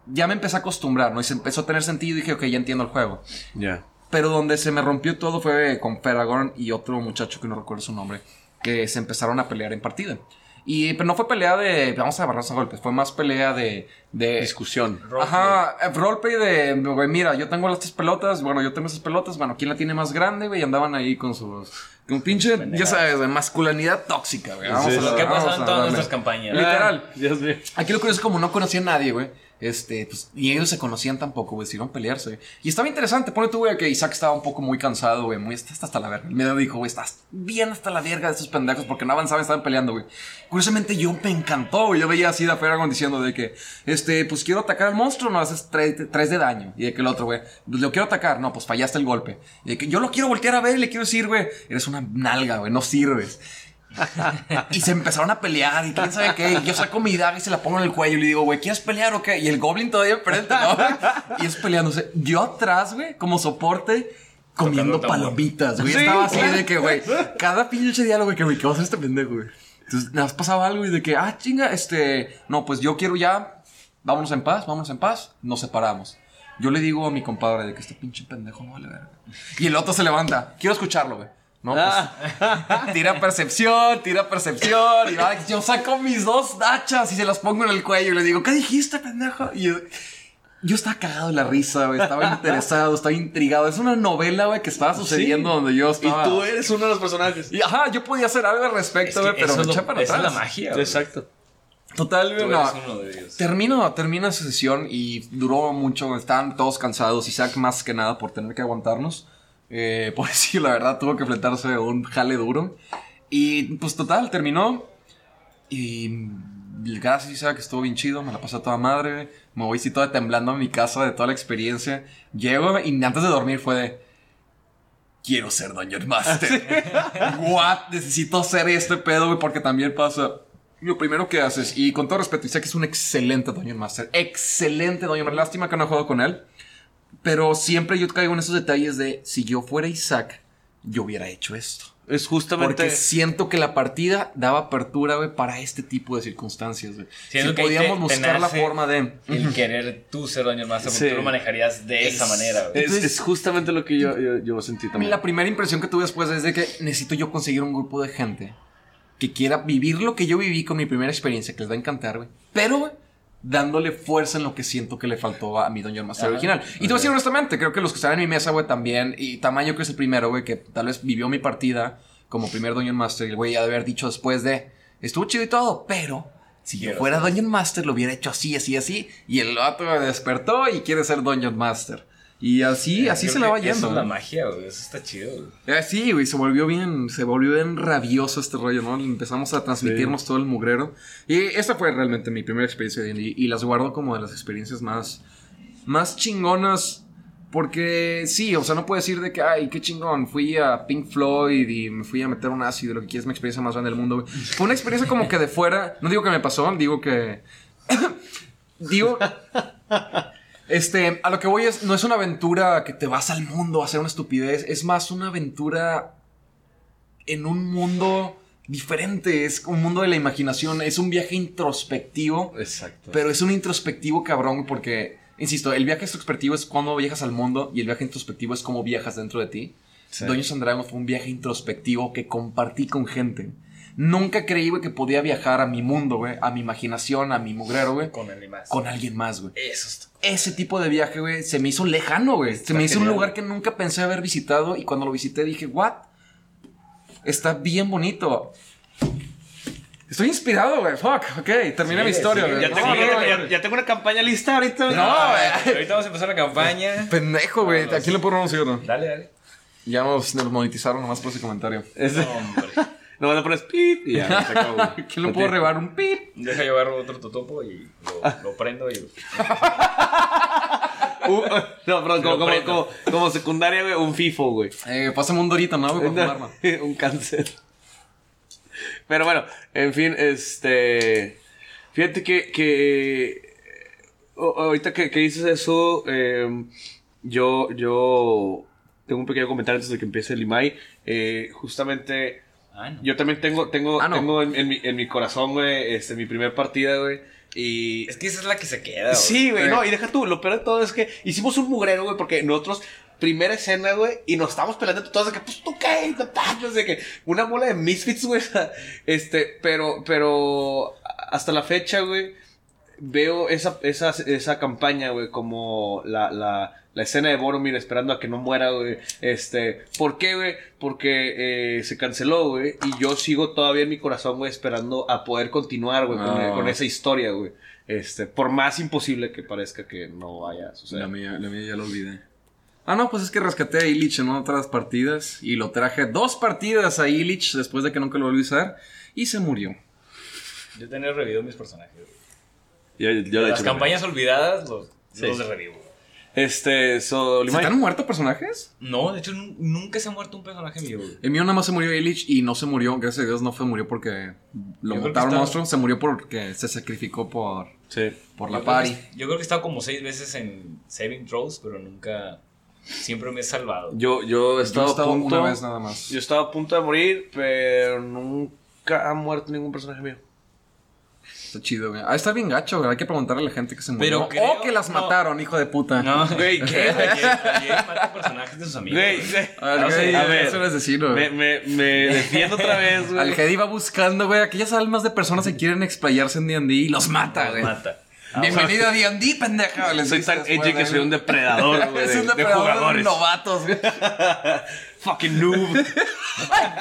Ya me empecé a acostumbrar, ¿no? Y se empezó a tener sentido y dije, ok, ya entiendo el juego. Ya. Pero donde se me rompió todo fue con Feragorn y otro muchacho que no recuerdo su nombre, que se empezaron a pelear en partida. Y pero no fue pelea de vamos a agarrarnos a golpes, fue más pelea de. de Discusión. Ajá, eh, roleplay de, güey, mira, yo tengo las tres pelotas, bueno, yo tengo esas pelotas, bueno, ¿quién la tiene más grande, güey? Y andaban ahí con sus, con pinche, ya sabes, de masculinidad tóxica, güey. Vamos Sí, a ¿Qué vamos pasó en todas nuestras campañas? Literal. Ah, Dios mío. Aquí lo curioso es como no conocía a nadie, güey. Este, pues, y ellos se conocían tampoco, güey, pelearse. Y estaba interesante, pone tú, güey, que Isaac estaba un poco muy cansado, güey, muy, está hasta la verga. Me dijo, güey, estás bien hasta la verga de estos pendejos porque no avanzaban, estaban peleando, güey. Curiosamente, yo me encantó, güey. Yo veía así a Ferragon diciendo de que, este, pues quiero atacar al monstruo, no haces tres, tres de daño. Y de que el otro, güey, pues lo quiero atacar, no, pues fallaste el golpe. Y de que yo lo quiero voltear a ver y le quiero decir, güey, eres una nalga, güey, no sirves. Y se empezaron a pelear y quién sabe qué. Y yo saco mi daga y se la pongo en el cuello y le digo, güey, ¿quieres pelear o qué? Y el goblin todavía enfrente, ¿no? Y es peleándose. Yo atrás, güey, como soporte, comiendo palomitas, güey. Sí. Estaba así de que, güey, cada pinche diálogo, güey, que, güey, ¿qué va a hacer este pendejo, güey? Entonces, nada más pasaba algo y de que, ah, chinga, este, no, pues yo quiero ya, vámonos en paz, vámonos en paz, nos separamos. Yo le digo a mi compadre de que este pinche pendejo no vale verga. Y el otro se levanta, quiero escucharlo, güey. No, pues, tira percepción, tira percepción. Y va, yo saco mis dos hachas y se las pongo en el cuello y le digo, ¿qué dijiste, pendejo? Y yo, yo estaba cagado de la risa, güey. Estaba interesado, estaba intrigado. Es una novela, güey, que estaba sucediendo Sí. donde yo Y estaba. tú eres uno de los personajes. Y, ajá, yo podía hacer algo al Es respecto, que pero me es lo- eché para esa atrás. es la magia. güey. Exacto. Total, güey, no. Termino, termina esa sesión y duró mucho. Estaban todos cansados. Isaac más que nada por tener que aguantarnos. Eh, por decir la verdad, tuvo que enfrentarse a un jale duro. Y pues total, terminó. Y gracias Isaac, estuvo bien chido. Me la pasé a toda madre. Me voy así toda temblando a mi casa de toda la experiencia. Llego y antes de dormir fue de... Quiero ser Dungeon Master. What? Necesito hacer este pedo, güey, porque también pasa. Lo primero que haces, y con todo respeto, Isaac es un excelente Dungeon Master. Excelente Dungeon Master. Lástima que no he jugado con él. Pero siempre yo caigo en esos detalles de si yo fuera Isaac, yo hubiera hecho esto. Es justamente. Porque siento que la partida daba apertura, güey, para este tipo de circunstancias, güey. Si que podíamos buscar la forma de. El querer tú ser Doña Master, porque Sí. tú lo manejarías de esa Es- manera, güey. es, es justamente lo que yo, yo, yo sentí A mí también. la primera impresión que tuve después es de que necesito yo conseguir un grupo de gente que quiera vivir lo que yo viví con mi primera experiencia, que les va a encantar, güey. Pero, güey, dándole fuerza en lo que siento que le faltó a mi Dungeon Master Ajá. original. Y te voy a decir honestamente, creo que los que están en mi mesa, güey, también, y Tamayo, que es el primero, güey, que tal vez vivió mi partida como primer Dungeon Master, y el güey ya de haber dicho después de, estuvo chido y todo, pero... Si yo fuera. Dungeon Master, lo hubiera hecho así, así, así. Y el vato me despertó y quiere ser Dungeon Master. Y así, así Creo se la va que Eso yendo. es la ¿eh? magia, güey. Eso está chido, güey. Eh, sí, güey, se volvió bien, se volvió bien rabioso este rollo, ¿no? Empezamos a transmitirnos todo el mugrero. Y esta fue realmente mi primera experiencia de D&D y las guardo como de las experiencias más, más chingonas. Porque sí, o sea, no puedo decir de que, ay, qué chingón, fui a Pink Floyd y me fui a meter un ácido, lo que quieras, mi experiencia más grande del mundo, güey. Fue una experiencia como que de fuera, no digo que me pasó, digo que... digo... Este, a lo que voy es, no es una aventura que te vas al mundo a hacer una estupidez, es más una aventura en un mundo diferente, es un mundo de la imaginación, es un viaje introspectivo, Exacto. pero es un introspectivo cabrón porque, insisto, el viaje introspectivo es cuando viajas al mundo y el viaje introspectivo es cómo viajas dentro de ti. Sí. Dungeons and Dragons fue un viaje introspectivo que compartí con gente. Nunca creí, güey, que podía viajar a mi mundo, güey, a mi imaginación, a mi mugrero, güey, Con animales. con alguien más, güey Eso está. ese tipo de viaje, güey, se me hizo lejano, güey. Se Está me hizo un lugar que nunca pensé haber visitado y cuando lo visité dije, ¿what? Está bien bonito. Estoy inspirado, güey. Fuck, ok, termina Sí, mi historia, sí, güey. Ya No, tengo, no, ya- no, ya- güey. ya tengo una campaña lista ahorita. No, güey. Ahorita vamos a empezar la campaña. Pendejo, güey. ¿A quién le puedo anunciar? Dale, dale. Ya nos, nos monetizaron nomás por ese comentario. No, hombre. No, le pones pip y ya, se acabó. güey. ¿Quién le puedo rebar un pip? Deja llevar otro totopo y lo, lo prendo y. Uh, no, perdón, como, Lo como, como, como secundaria, güey, un FIFO, güey. Eh, pásame un dorito, ¿no, güey? Para fumarme. un cáncer. Pero bueno, en fin, este. Fíjate que. que ahorita que, que dices eso, eh, yo, yo tengo un pequeño comentario antes de que empiece el IMAI. Eh, justamente, Ah, no. yo también tengo, tengo, Ah, no. tengo en, en mi, en mi corazón, güey, este, mi primer partida, güey. Y Es que esa es la que se queda, güey. Sí, güey, no, y deja tú, lo peor de todo es que hicimos un mugrero, güey, porque nosotros, primera escena, güey, y nos estábamos peleando todos de que, pues tú qué, no, sé qué, una bola de misfits, güey, este, pero, pero, hasta la fecha, güey, veo esa, esa, esa campaña, güey, como la, la, la escena de Boromir esperando a que no muera, güey, este, ¿por qué, güey? Porque eh, se canceló, güey, y yo sigo todavía en mi corazón, güey, esperando a poder continuar, güey, con, No. con esa historia, güey. Este, por más imposible que parezca que no vaya a suceder. La mía, la mía ya lo olvidé. Ah, no, pues es que rescaté a Illich en otras partidas y lo traje dos partidas a Illich después de que nunca lo volví a usar y se murió. Yo tenía revivido mis personajes. Ya- ya lo he Las hecho, campañas olvidadas los, Sí. los revivo. Este, so, ¿Se han muerto personajes? No, de hecho, nu- nunca se ha muerto un personaje mío. El mío nada más se murió Illich y no se murió, gracias a Dios no fue murió porque lo Yo mataron está- monstruo, se murió porque se sacrificó por, Sí. por Yo la creo party. que- Yo creo que he estado como seis veces en saving throws, pero nunca. Siempre me he salvado. Yo, yo he Yo he estado, estado a punto. una vez nada más. Yo estaba a punto de morir, pero nunca ha muerto ningún personaje mío. Está chido, güey. Ah, está bien gacho, güey. Hay que preguntarle a la gente que se Pero murió. creo- o que las no. mataron, hijo de puta. No, Güey, ¿qué? Ayer, mata personajes de sus amigos. Güey, güey. A ver, No sé, güey, a ver. eso no es decirlo, Me, güey. me, me defiendo otra vez, güey. Al Jedi va buscando, güey, aquellas almas de personas que quieren explayarse en D&D y los mata, Los güey. mata. Ah, Bienvenido a D&D, pendeja. Les Soy tan después, edgy que soy un depredador, güey. Es de- un de depredador de jugadores. novatos, güey. Fucking noob.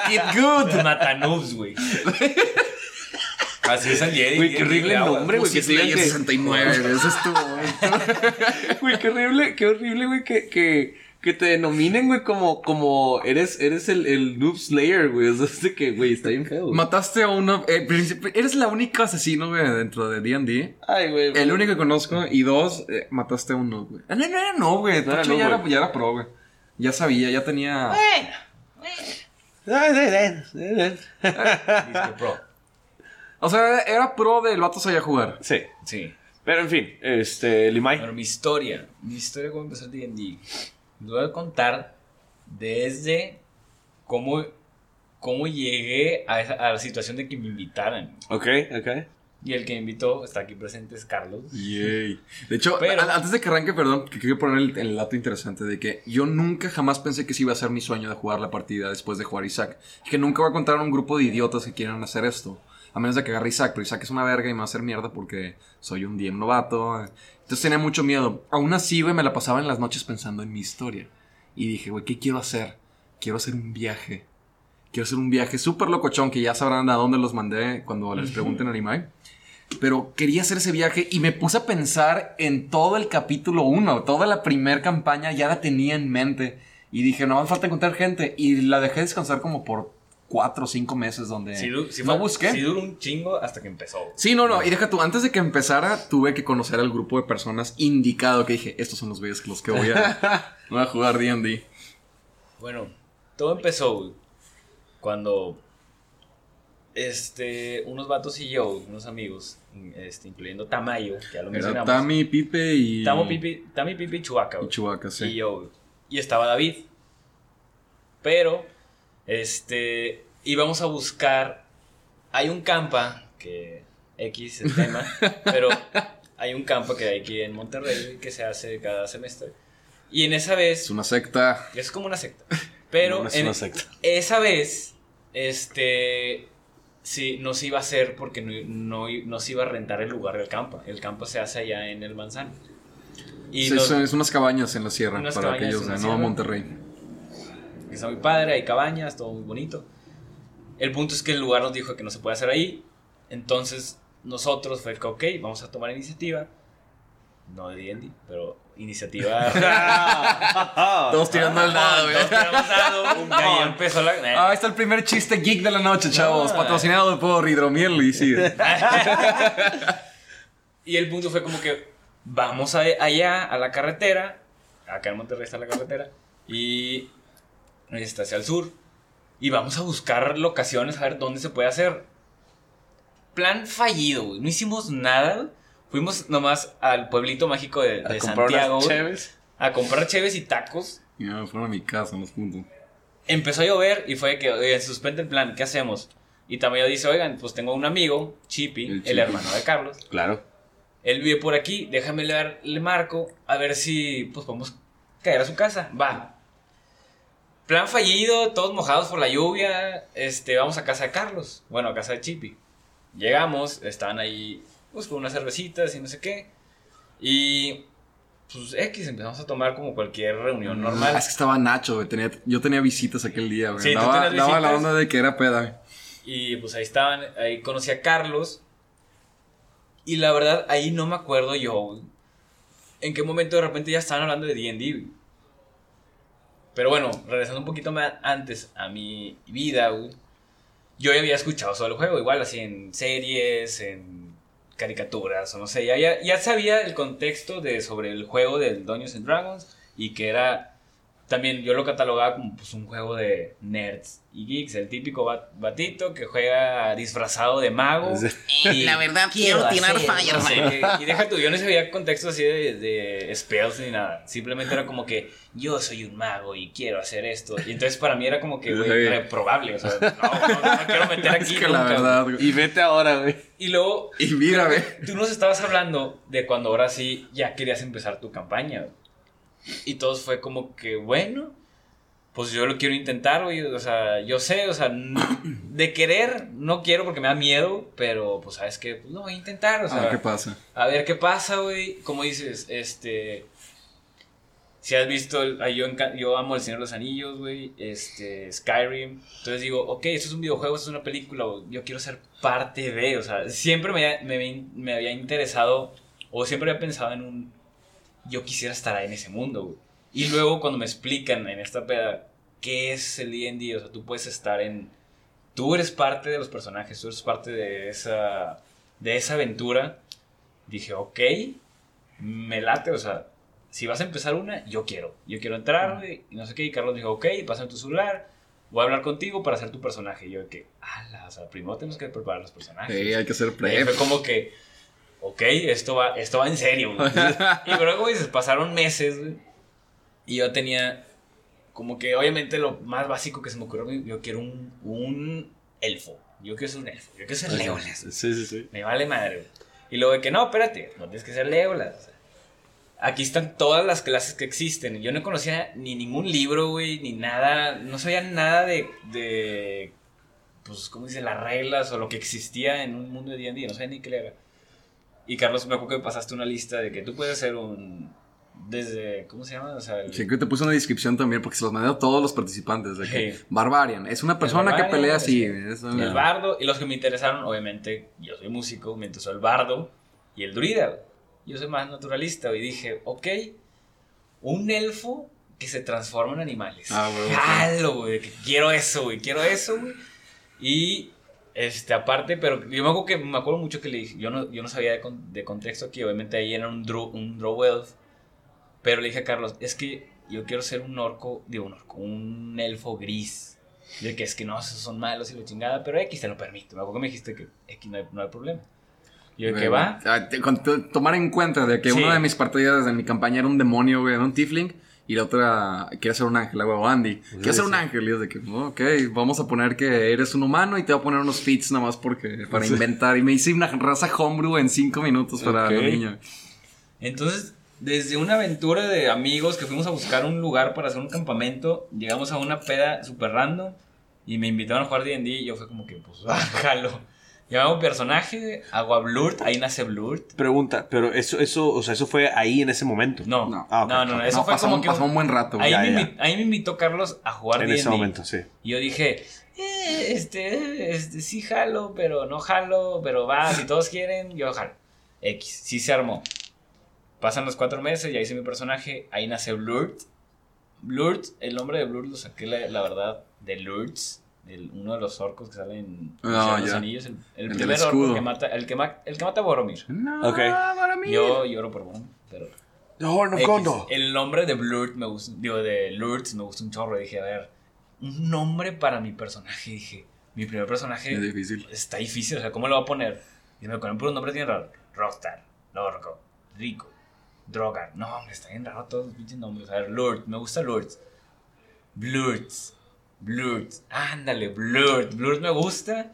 Get good. Mata noobs, güey. Así es el Jedi. Güey, qué horrible nombre, güey. Que te digan Slayer que- 69, güey. Eso estuvo, güey. Güey, qué horrible, qué horrible, güey, que, que, que te denominen, güey, como, como eres, eres el, el noob slayer, güey. O sea, es de que, güey, está bien feo. güey. Mataste a uno. eh, eres la única asesino, güey, dentro de D&D. Ay, güey. El único que conozco. Y dos, eh, mataste a uno, güey. Ah, No, no era no, güey. No no, ya, era, ya era pro, güey. Ya sabía, ya tenía. Ay. Disque pro. O sea, era pro del vato sabía jugar. Sí. Sí. Pero en fin, este, Limay. Bueno, mi historia. Mi historia cómo empezó el D&D. Les voy a contar desde cómo, cómo llegué a, esa- a la situación de que me invitaran. Ok, ok. Y el que me invitó, está aquí presente, es Carlos. Yay. De hecho, Pero- a- antes de que arranque, perdón, que quiero poner el, el dato interesante de que yo nunca jamás pensé que ese iba a ser mi sueño de jugar la partida después de jugar Isaac. Y que nunca voy a contar a un grupo de idiotas que quieran hacer esto. A menos de que agarre Isaac, pero Isaac es una verga y me va a hacer mierda porque soy un DM novato. Entonces tenía mucho miedo. Aún así, güey, me la pasaba en las noches pensando en mi historia. Y dije, güey, ¿qué quiero hacer? Quiero hacer un viaje. Quiero hacer un viaje súper locochón que ya sabrán a dónde los mandé cuando les pregunten a Animai. Pero quería hacer ese viaje y me puse a pensar en todo el capítulo 1, toda la primer campaña ya la tenía en mente. Y dije, no me falta encontrar gente. Y la dejé descansar como por cuatro o cinco meses donde Sí, sí no busqué. Sí Sí, duró un chingo hasta que empezó. no, no. Y deja tú, antes de que empezara, tuve que conocer al grupo de personas indicado que dije, estos son los güeyes los que voy a, voy a jugar D&D. Bueno, todo empezó cuando este, unos vatos y yo, unos amigos, este, incluyendo Tamayo, que ya lo Era mencionamos. Tami, Pipe y... Tamo, Pipi, Tami, Pipi y Chubaca, Y. Chewbacca, sí. Y yo. Y estaba David. Pero, este, íbamos a buscar. Hay un campa que. X el tema. pero hay un campa que hay aquí en Monterrey que se hace cada semestre. Y en esa Es vez. una secta. Es como una secta. Pero No es en una secta. esa vez. Este. Sí, no se iba a hacer porque no, no, no se iba a rentar el lugar del campa. El campa se hace allá en el Manzano. Y Sí, son- es unas cabañas en la sierra para aquellos de Nuevo. Monterrey. está muy padre, hay cabañas, todo muy bonito. El punto es que el lugar nos dijo que no se puede hacer ahí. Entonces nosotros fue que, ok, vamos a tomar iniciativa. No de D&D, pero iniciativa... Todos tirando al dado, güey. Todos tiramos dado, y ahí empezó la... Ah, ahí está el primer chiste geek de la noche, chavos. No. Patrocinado por Hidromiel y sigue. Y el punto fue como que vamos a- allá a la carretera. Acá en Monterrey está la carretera. Y está hacia el sur. Y vamos a buscar locaciones a ver dónde se puede hacer. Plan fallido, güey. No hicimos nada. Fuimos nomás al pueblito mágico de, de A comprar Santiago. cheves. A comprar cheves y tacos. Y me fueron a mi casa, los puntos. Empezó a llover y fue que, oigan, se suspende el plan, ¿qué hacemos? Y Tamayo dice, oigan, pues tengo un amigo, Chippy, El hermano de Carlos. Claro. Él vive por aquí, déjame le, le marco a ver si pues podemos caer a su casa. Va. Plan fallido, todos mojados por la lluvia. Este, vamos a casa de Carlos. Bueno, a casa de Chippy. Llegamos, estaban ahí pues con unas cervecitas y no sé qué. Y pues X, empezamos a tomar como cualquier reunión Ah, normal. es que estaba Nacho, güey. Tenía, yo tenía visitas aquel día, güey. Sí, daba, daba la onda de que era peda, güey. Y pues ahí estaban, ahí conocí a Carlos. Y la verdad, ahí no me acuerdo yo, güey, en qué momento de repente ya estaban hablando de D&D. Pero bueno, regresando un poquito más antes a mi vida, güey, yo había escuchado sobre el juego, igual así en series, en caricaturas o no sé, ya, ya, ya sabía el contexto de, sobre el juego del Dungeons and Dragons y que era también yo lo catalogaba como pues, un juego de nerds y geeks, el típico bat- batito que juega disfrazado de mago. y La verdad, quiero tirar Fireman. no sé y deja tú, yo no sabía contexto así de, de spells ni nada. Simplemente era como que yo soy un mago y quiero hacer esto. Y entonces para mí era como que, güey, Sí. reprobable. O sea, no, no, no me quiero meter aquí. Es que la verdad, güey. Y vete ahora, güey. Y luego Y mira, güey. tú nos estabas hablando de cuando ahora sí ya querías empezar tu campaña. güey. Y todos fue como que, bueno, pues yo lo quiero intentar, güey. O sea, yo sé, o sea, de querer no quiero porque me da miedo, pero pues sabes que, pues lo voy a intentar, o sea, A ver qué pasa. a ver qué pasa, güey. Como dices, este. Si has visto, el- yo, yo amo El Señor de los Anillos, güey. Este, Skyrim. Entonces digo, ok, esto es un videojuego, esto es una película, yo quiero ser parte de. O sea, siempre me, me, me había interesado, o siempre había pensado en un. Yo quisiera estar en ese mundo, güey. Y luego cuando me explican en esta peda qué es el D&D, o sea, tú puedes estar en... Tú eres parte de los personajes, tú eres parte de esa, de esa aventura. Dije, ok, me late, o sea, si vas a empezar una, yo quiero. Yo quiero entrar, güey, y no sé qué. Y Carlos dijo, ok, pásame tu celular, voy a hablar contigo para hacer tu personaje. Y yo de que, ala, o sea, primero tenemos que preparar los personajes. Sí, hay que hacer Y prep. fue como que, ok, esto va, esto va en serio. güey. y luego, se pasaron meses, güey. Y yo tenía, como que, obviamente, lo más básico que se me ocurrió, yo quiero un, un elfo. Yo quiero ser un elfo. Yo quiero ser Legolas. Sí, sí, sí. Me vale madre, güey. Y luego de que, no, espérate, no tienes que ser Legolas. o sea, Aquí están todas las clases que existen. Yo no conocía ni ningún libro, güey, ni nada. No sabía nada de, de pues, ¿cómo dice? Las reglas o lo que existía en un mundo de D&D. No sabía ni qué le era. Y Carlos, me acuerdo que me pasaste una lista de que tú puedes ser un, desde, ¿cómo se llama? O sea, el- Sí, que te puse una descripción también porque se los mandé a todos los participantes. De que Sí. Barbarian es una persona que pelea así. es una- el bardo, y los que me interesaron, obviamente, yo soy músico, me interesó el bardo y el druida. Yo soy más naturalista y dije, ok, un elfo que se transforma en animales. Ah, güey. Jalo, quiero eso, güey, quiero eso, güey. Y, este, aparte, pero yo me acuerdo, que, me acuerdo mucho que le dije, yo no, yo no sabía de, con- de contexto aquí, obviamente ahí era un draw, un draw elf, pero le dije a Carlos, es que yo quiero ser un orco, digo un orco, un elfo gris. De que es que no, esos son malos y la chingada, pero X te lo permite. Me acuerdo que me dijiste que X no hay, no hay problema. Y yo, que va? Ah, con- tomar en cuenta de que Sí. una de mis partidas de mi campaña era un demonio, güey, era un tiefling. Y la otra quiere ser un ángel, güey, o Andy. Quiere ser un ángel. Y es de que, ok, vamos a poner que eres un humano y te voy a poner unos feats nada más porque, para inventar. Y me hice una raza homebrew en cinco minutos para Ok. la niña. Entonces, desde una aventura de amigos que fuimos a buscar un lugar para hacer un campamento, llegamos a una peda super random y me invitaron a jugar D&D y yo fue como que, pues, bájalo. Llamamos personaje, hago a Blurt, ahí nace Blurt. Pregunta, pero eso, eso, o sea, eso fue ahí en ese momento. No, No. no, Ah, no, eso No, fue pasó, como un- que... pasó un buen rato. ahí, ya, me ya. invi- ahí me invitó Carlos a jugar En D&D. ese momento, sí. Y yo dije, eh, este, este, sí jalo, pero no jalo, pero va, si todos quieren, yo jalo. X, sí se armó. Pasan los cuatro meses, ya hice mi personaje, ahí nace Blurt. Blurt, el nombre de Blurt lo saqué, la, la verdad, de Lurtz, el- uno de los orcos que salen en los. Anillos, el, el El del primer orco que mata, el que, ma- el que mata a Boromir. No, Ok. para mí. Yo lloro por Boromir, pero... No, no, X. Condo. El nombre de Blurt me gusta, digo, de Lurtz me gusta un chorro. Dije, a ver, un nombre para mi personaje. Dije, mi primer personaje Es difícil. está difícil, o sea, ¿cómo lo voy a poner? Y me ponen por un nombre bien raro. Rockstar, Lorco, Rico, Drogar. No, hombre, está bien raro todos los pinches nombres. A ver, Lurt, me gusta Lurt. Blurt, Blurt, ándale, Blurt. Blurt me gusta.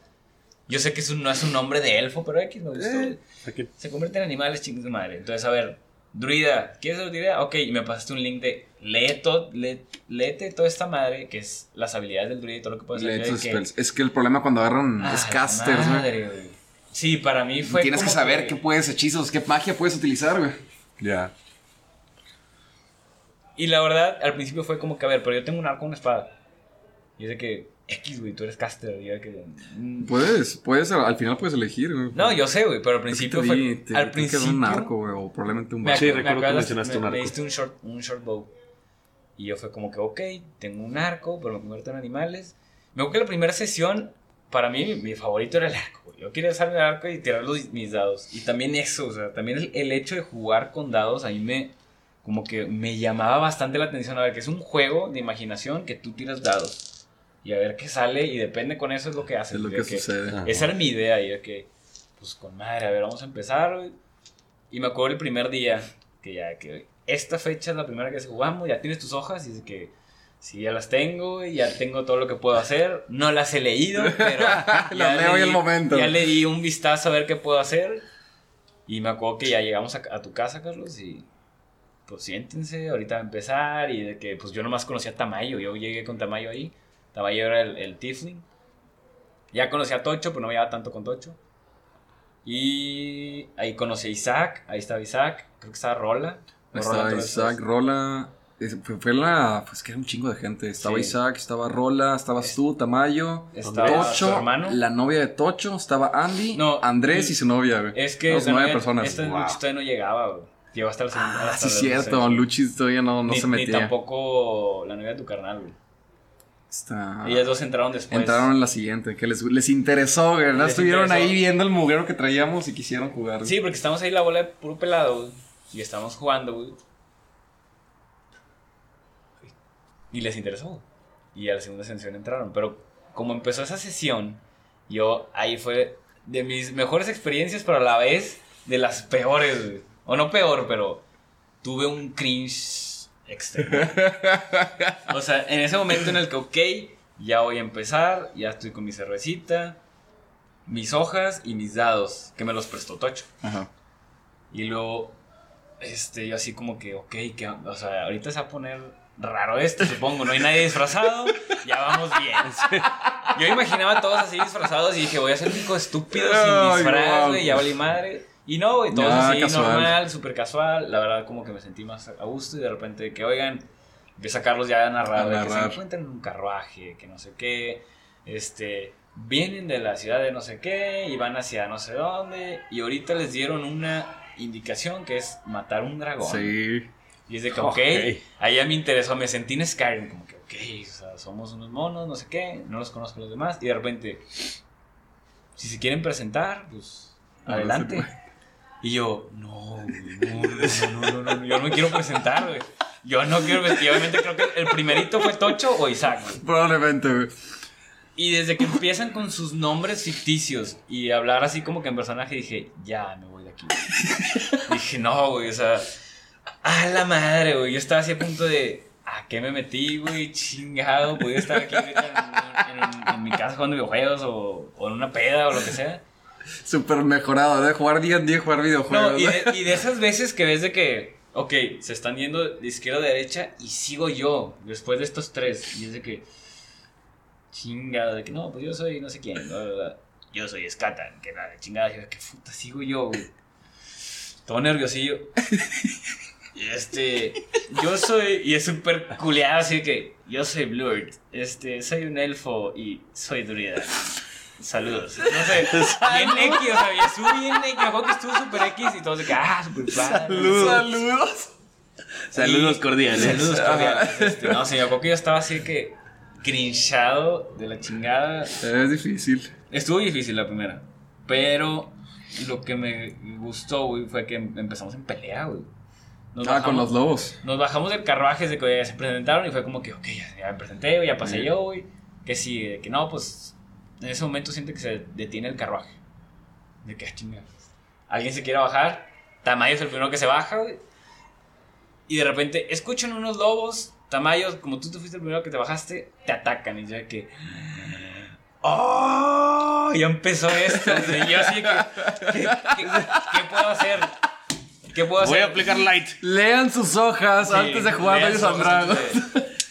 Yo sé que es un- no es un nombre de elfo, pero X me gustó. Eh, aquí. Se convierten en animales, chingos de madre. Entonces, a ver, druida, ¿quieres ser druida? Ok, y me pasaste un link de lee todo, lee- léete toda esta madre, que es las habilidades del druida y todo lo que puedes hacer. Es que el problema cuando agarran Ah, es casters, güey. madre, güey. Sí, para mí fue. Tienes que saber qué puedes hechizos, qué magia puedes utilizar, güey. Ya. Y la verdad, al principio fue como que, a ver, pero yo tengo un arco, una espada. Y es de que, X, güey, tú eres caster. Y yo de que. mm. Puedes, puedes, al final puedes elegir, güey. No, yo sé, güey, pero al principio fue. di- te- al principio. un arco, güey, o probablemente un Me. Sí, ac- me recuerdo que mencionaste me- un me arco. diste un short, un short bow. Y yo fue como que, ok, tengo un arco, pero me convierto en animales. Me acuerdo que la primera sesión, para mí, mi, mi favorito era el arco. güey. Yo quería usar el arco y tirar los, mis dados. Y también eso, o sea, también el, el hecho de jugar con dados, a mí me, como que me llamaba bastante la atención. A ver, que es un juego de imaginación que tú tiras dados. Y a ver qué sale, y depende con eso es lo que haces. Es lo de que sucede. Ah. esa era mi idea, y de que, pues con madre, a ver, vamos a empezar. Y me acuerdo el primer día, que ya, que esta fecha es la primera que jugamos, ya tienes tus hojas, y es que, sí, ya las tengo, y ya tengo todo lo que puedo hacer. No las he leído, pero ya, Las leo le en el momento. ya le di un vistazo a ver qué puedo hacer. Y me acuerdo que ya llegamos a, a tu casa, Carlos, y pues siéntense, ahorita va a empezar, y de que, pues yo nomás conocía a Tamayo, yo llegué con Tamayo ahí. Tamayo era el, el. Ya conocía a Tocho, pero no me llevaba tanto con Tocho. Y ahí conocí a Isaac, ahí estaba Isaac, creo que estaba Rola. Estaba Isaac, después. Rola. Fue, fue la. Pues que era un chingo de gente. Estaba Sí. Isaac, estaba Rola, estabas tú, Tamayo, Estaba Tocho, hermano. la novia de Tocho, estaba Andy, No, Andrés y- y su novia, güey. Es que Los nueve novia- personas. Esta Wow. Luchi todavía no llegaba, güey. Llegó hasta la segunda. Ah, hasta sí, cierto. Luchis todavía no, no ni, se Ni metía. tampoco la novia de tu carnal, güey. Está- Ellas dos entraron después. Entraron en la siguiente, que les, les interesó. ¿verdad? Les Estuvieron interesó. ahí viendo el mugrero que traíamos y quisieron jugar. güey. Sí, porque estamos ahí la bola de puro pelado, güey. Y estamos jugando, güey. Y les interesó. Y a la segunda sesión entraron. Pero como empezó esa sesión, yo ahí fue de mis mejores experiencias, pero a la vez de las peores, güey. O no peor, pero tuve un cringe extremo. o sea, en ese momento en el que, ok, ya voy a empezar, ya estoy con mi cervecita, mis hojas y mis dados, que me los prestó Tocho. Ajá. Y luego, este, yo así como que, ok, que, o sea, ahorita se va a poner raro esto, supongo, no hay nadie disfrazado, ya vamos bien. Yo imaginaba a todos así disfrazados y dije, voy a ser un hijo estúpido sin disfraz, güey, ya valí madre. Y no, güey, todo Ah, así, casual. normal, súper casual. La verdad, como que me sentí más a gusto y de repente que, oigan, empieza a Carlos ya a narrar, A que se encuentran en un carruaje, que no sé qué, este, vienen de la ciudad de no sé qué y van hacia no sé dónde. Y ahorita les dieron una indicación que es matar un dragón. Sí. Y es de que, ok, Ok. ahí ya me interesó, me sentí en Skyrim, como que, ok, o sea, somos unos monos, no sé qué, no los conozco los demás, y de repente, si se quieren presentar, pues, adelante. Y yo, no, no, no, no, yo no me quiero presentar, güey. Yo no quiero, y obviamente creo que el primerito fue Tocho o Isaac, güey. Probablemente, güey. Y desde que empiezan con sus nombres ficticios y hablar así como que en personaje, dije, ya me voy de aquí. dije, no, güey, o sea, a la madre, güey. Yo estaba así a punto de, ¿a qué me metí, güey? Chingado, podía estar aquí en- en mi casa jugando videojuegos o, o en una peda o lo que sea. Súper mejorado, ¿eh? Jugar día en día, jugar videojuegos. No, y de, y de esas veces que ves de que, ok, se están yendo de izquierda a derecha y sigo yo después de estos tres. Y es de que, chingada, de que no, pues yo soy no sé quién, bla, bla, bla. yo soy Skatan, que nada, chingada, yo de que puta, sigo yo, güey. Todo nerviosillo. Y este, yo soy, y es súper culeado, así que yo soy Blurred, este, soy un elfo y soy druida. Saludos. No sé, bien X, o sea, bien, estuvo bien X, me acuerdo que estuvo súper X y todos de que, ah, súper padre. Saludos. Saludos. Saludos cordiales. Saludos cordiales. Este, no, me acuerdo que yo estaba así que crinchado de la chingada. Es difícil. Estuvo difícil la primera. Pero lo que me gustó, güey, fue que empezamos en pelea, güey. Nos Ah, con los lobos. Nos bajamos del carruaje de que se presentaron y fue como que, ok, ya, ya me presenté, ya pasé Sí. yo, güey. Que sí, que no, pues en ese momento siente que se detiene el carruaje. De que, ah, chinga. Alguien se quiere bajar. Tamayo es el primero que se baja, güey. Y de repente escuchan unos lobos. Tamayo, como tú te fuiste el primero que te bajaste, te atacan. Y de que. ¡Oh! Ya empezó esto. Y yo así que. ¿Qué, qué- qué puedo hacer? ¿Qué puedo hacer? Voy a aplicar light. Lean sus hojas Sí, antes de jugar Dungeons Dragons.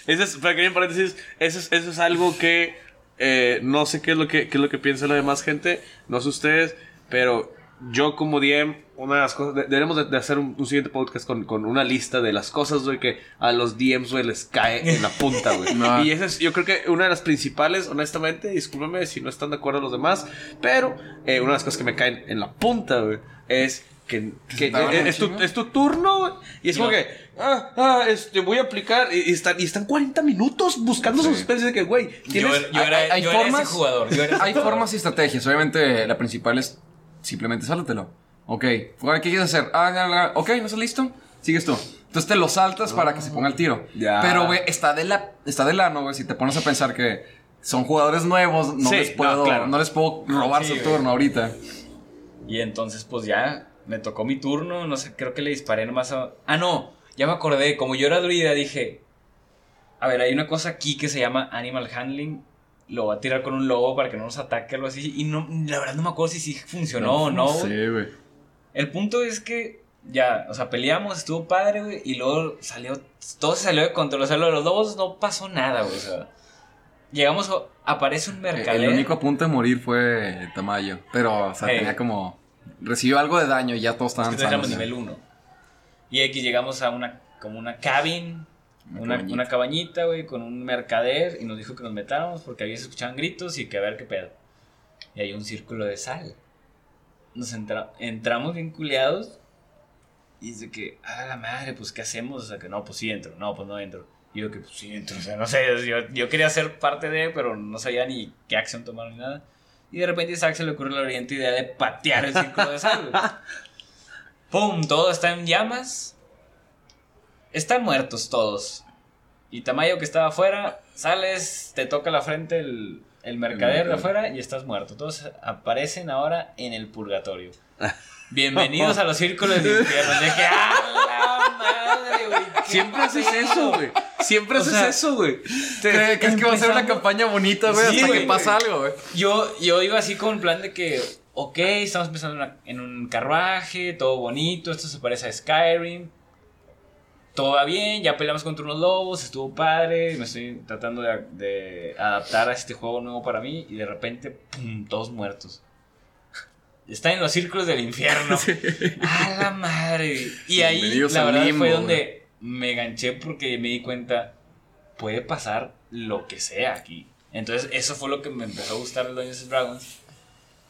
Ese es, para que en paréntesis, eso es, eso es algo que eh, no sé qué es lo que qué es lo que piensa la demás gente, no sé ustedes, pero yo como DM, una de las cosas, de- deberemos de, de hacer un, un siguiente podcast con, con una lista de las cosas, güey, que a los DMs, güey, les cae en la punta, güey. No. Y esa es, yo creo que una de las principales, honestamente, discúlpeme si no están de acuerdo los demás, pero eh, una de las cosas que me caen en la punta, güey, es que, que- eh, es, tu, es tu turno, y es Y como no- que, ah, ah, este, voy a aplicar. Y, y están, y están 40 minutos buscando Sí. sus especies de que, güey, Yo, tienes. era- yo era, hay- hay yo era ese formas- jugador. Yo era ese Hay jugador. formas y estrategias. Obviamente, la principal es simplemente sáltatelo. Ok. Ahora, ¿qué quieres hacer? Ah, ya, ya, ok, ¿no estás listo? Sigues tú. Entonces te lo saltas para que se ponga el tiro. Ya. Pero, güey, está de la, está de lano, güey. Si te pones a pensar que son jugadores nuevos, no Sí, les puedo, no, claro. les puedo robar Sí, su turno ahorita. Y entonces, pues ya, me tocó mi turno. No sé, creo que le disparé nomás a. Ah, no, ya me acordé. Como yo era druida, dije. A ver, hay una cosa aquí que se llama Animal Handling. Lo voy a tirar con un lobo para que no nos ataque algo así. Y no, la verdad no me acuerdo si sí funcionó o no. Sí, güey. El punto es que ya, o sea, peleamos, estuvo padre, güey, y luego salió, todo se salió de control, o sea, lo de los lobos no pasó nada, güey, o sea, llegamos, a- aparece un mercader. El único a punto de morir fue Tamayo. Pero, o sea, Hey. tenía como. Recibió algo de daño y ya todos estaban Nosotros éramos sanos, nivel 1. Y aquí llegamos a una, como una cabin, Una una, cabañita. güey, con un mercader, y nos dijo que nos metáramos porque se escuchaban gritos y que a ver qué pedo. Y hay un círculo de sal. Nos entra- entramos bien culeados y dice que, a la madre, pues ¿qué hacemos? O sea, que no, pues sí entro, no, pues no entro. Y yo que, pues sí entro, o sea, no sé, yo, yo quería ser parte de, pero no sabía ni qué acción tomar ni nada. Y de repente a Isaac se le ocurre la brillante idea de patear el círculo de sal. ¡Pum! Todo está en llamas. Están muertos todos. Y Tamayo que estaba afuera, sales, te toca la frente el, el mercader de afuera y estás muerto. Todos aparecen ahora en el purgatorio. Bienvenidos a los círculos de infierno. De que, ¡ah, la madre, güey! ¿Qué Siempre haces eso, güey. Siempre O sea, eso, güey. ¿Crees que va a ser una campaña bonita, güey? Sí, hasta que pasa algo, güey. Yo, yo iba así con el plan de que, ok, estamos empezando en, un carruaje, todo bonito, esto se parece a Skyrim. Todo va bien, ya peleamos contra unos lobos, estuvo padre, me estoy tratando de, de adaptar a este juego nuevo para mí y de repente, ¡pum!, todos muertos. está en los círculos del infierno. A la madre. Y ahí, la verdad, limbo, fue donde me ganché porque me di cuenta, puede pasar lo que sea aquí. Entonces, eso fue lo que me empezó a gustar de Dungeons and Dragons.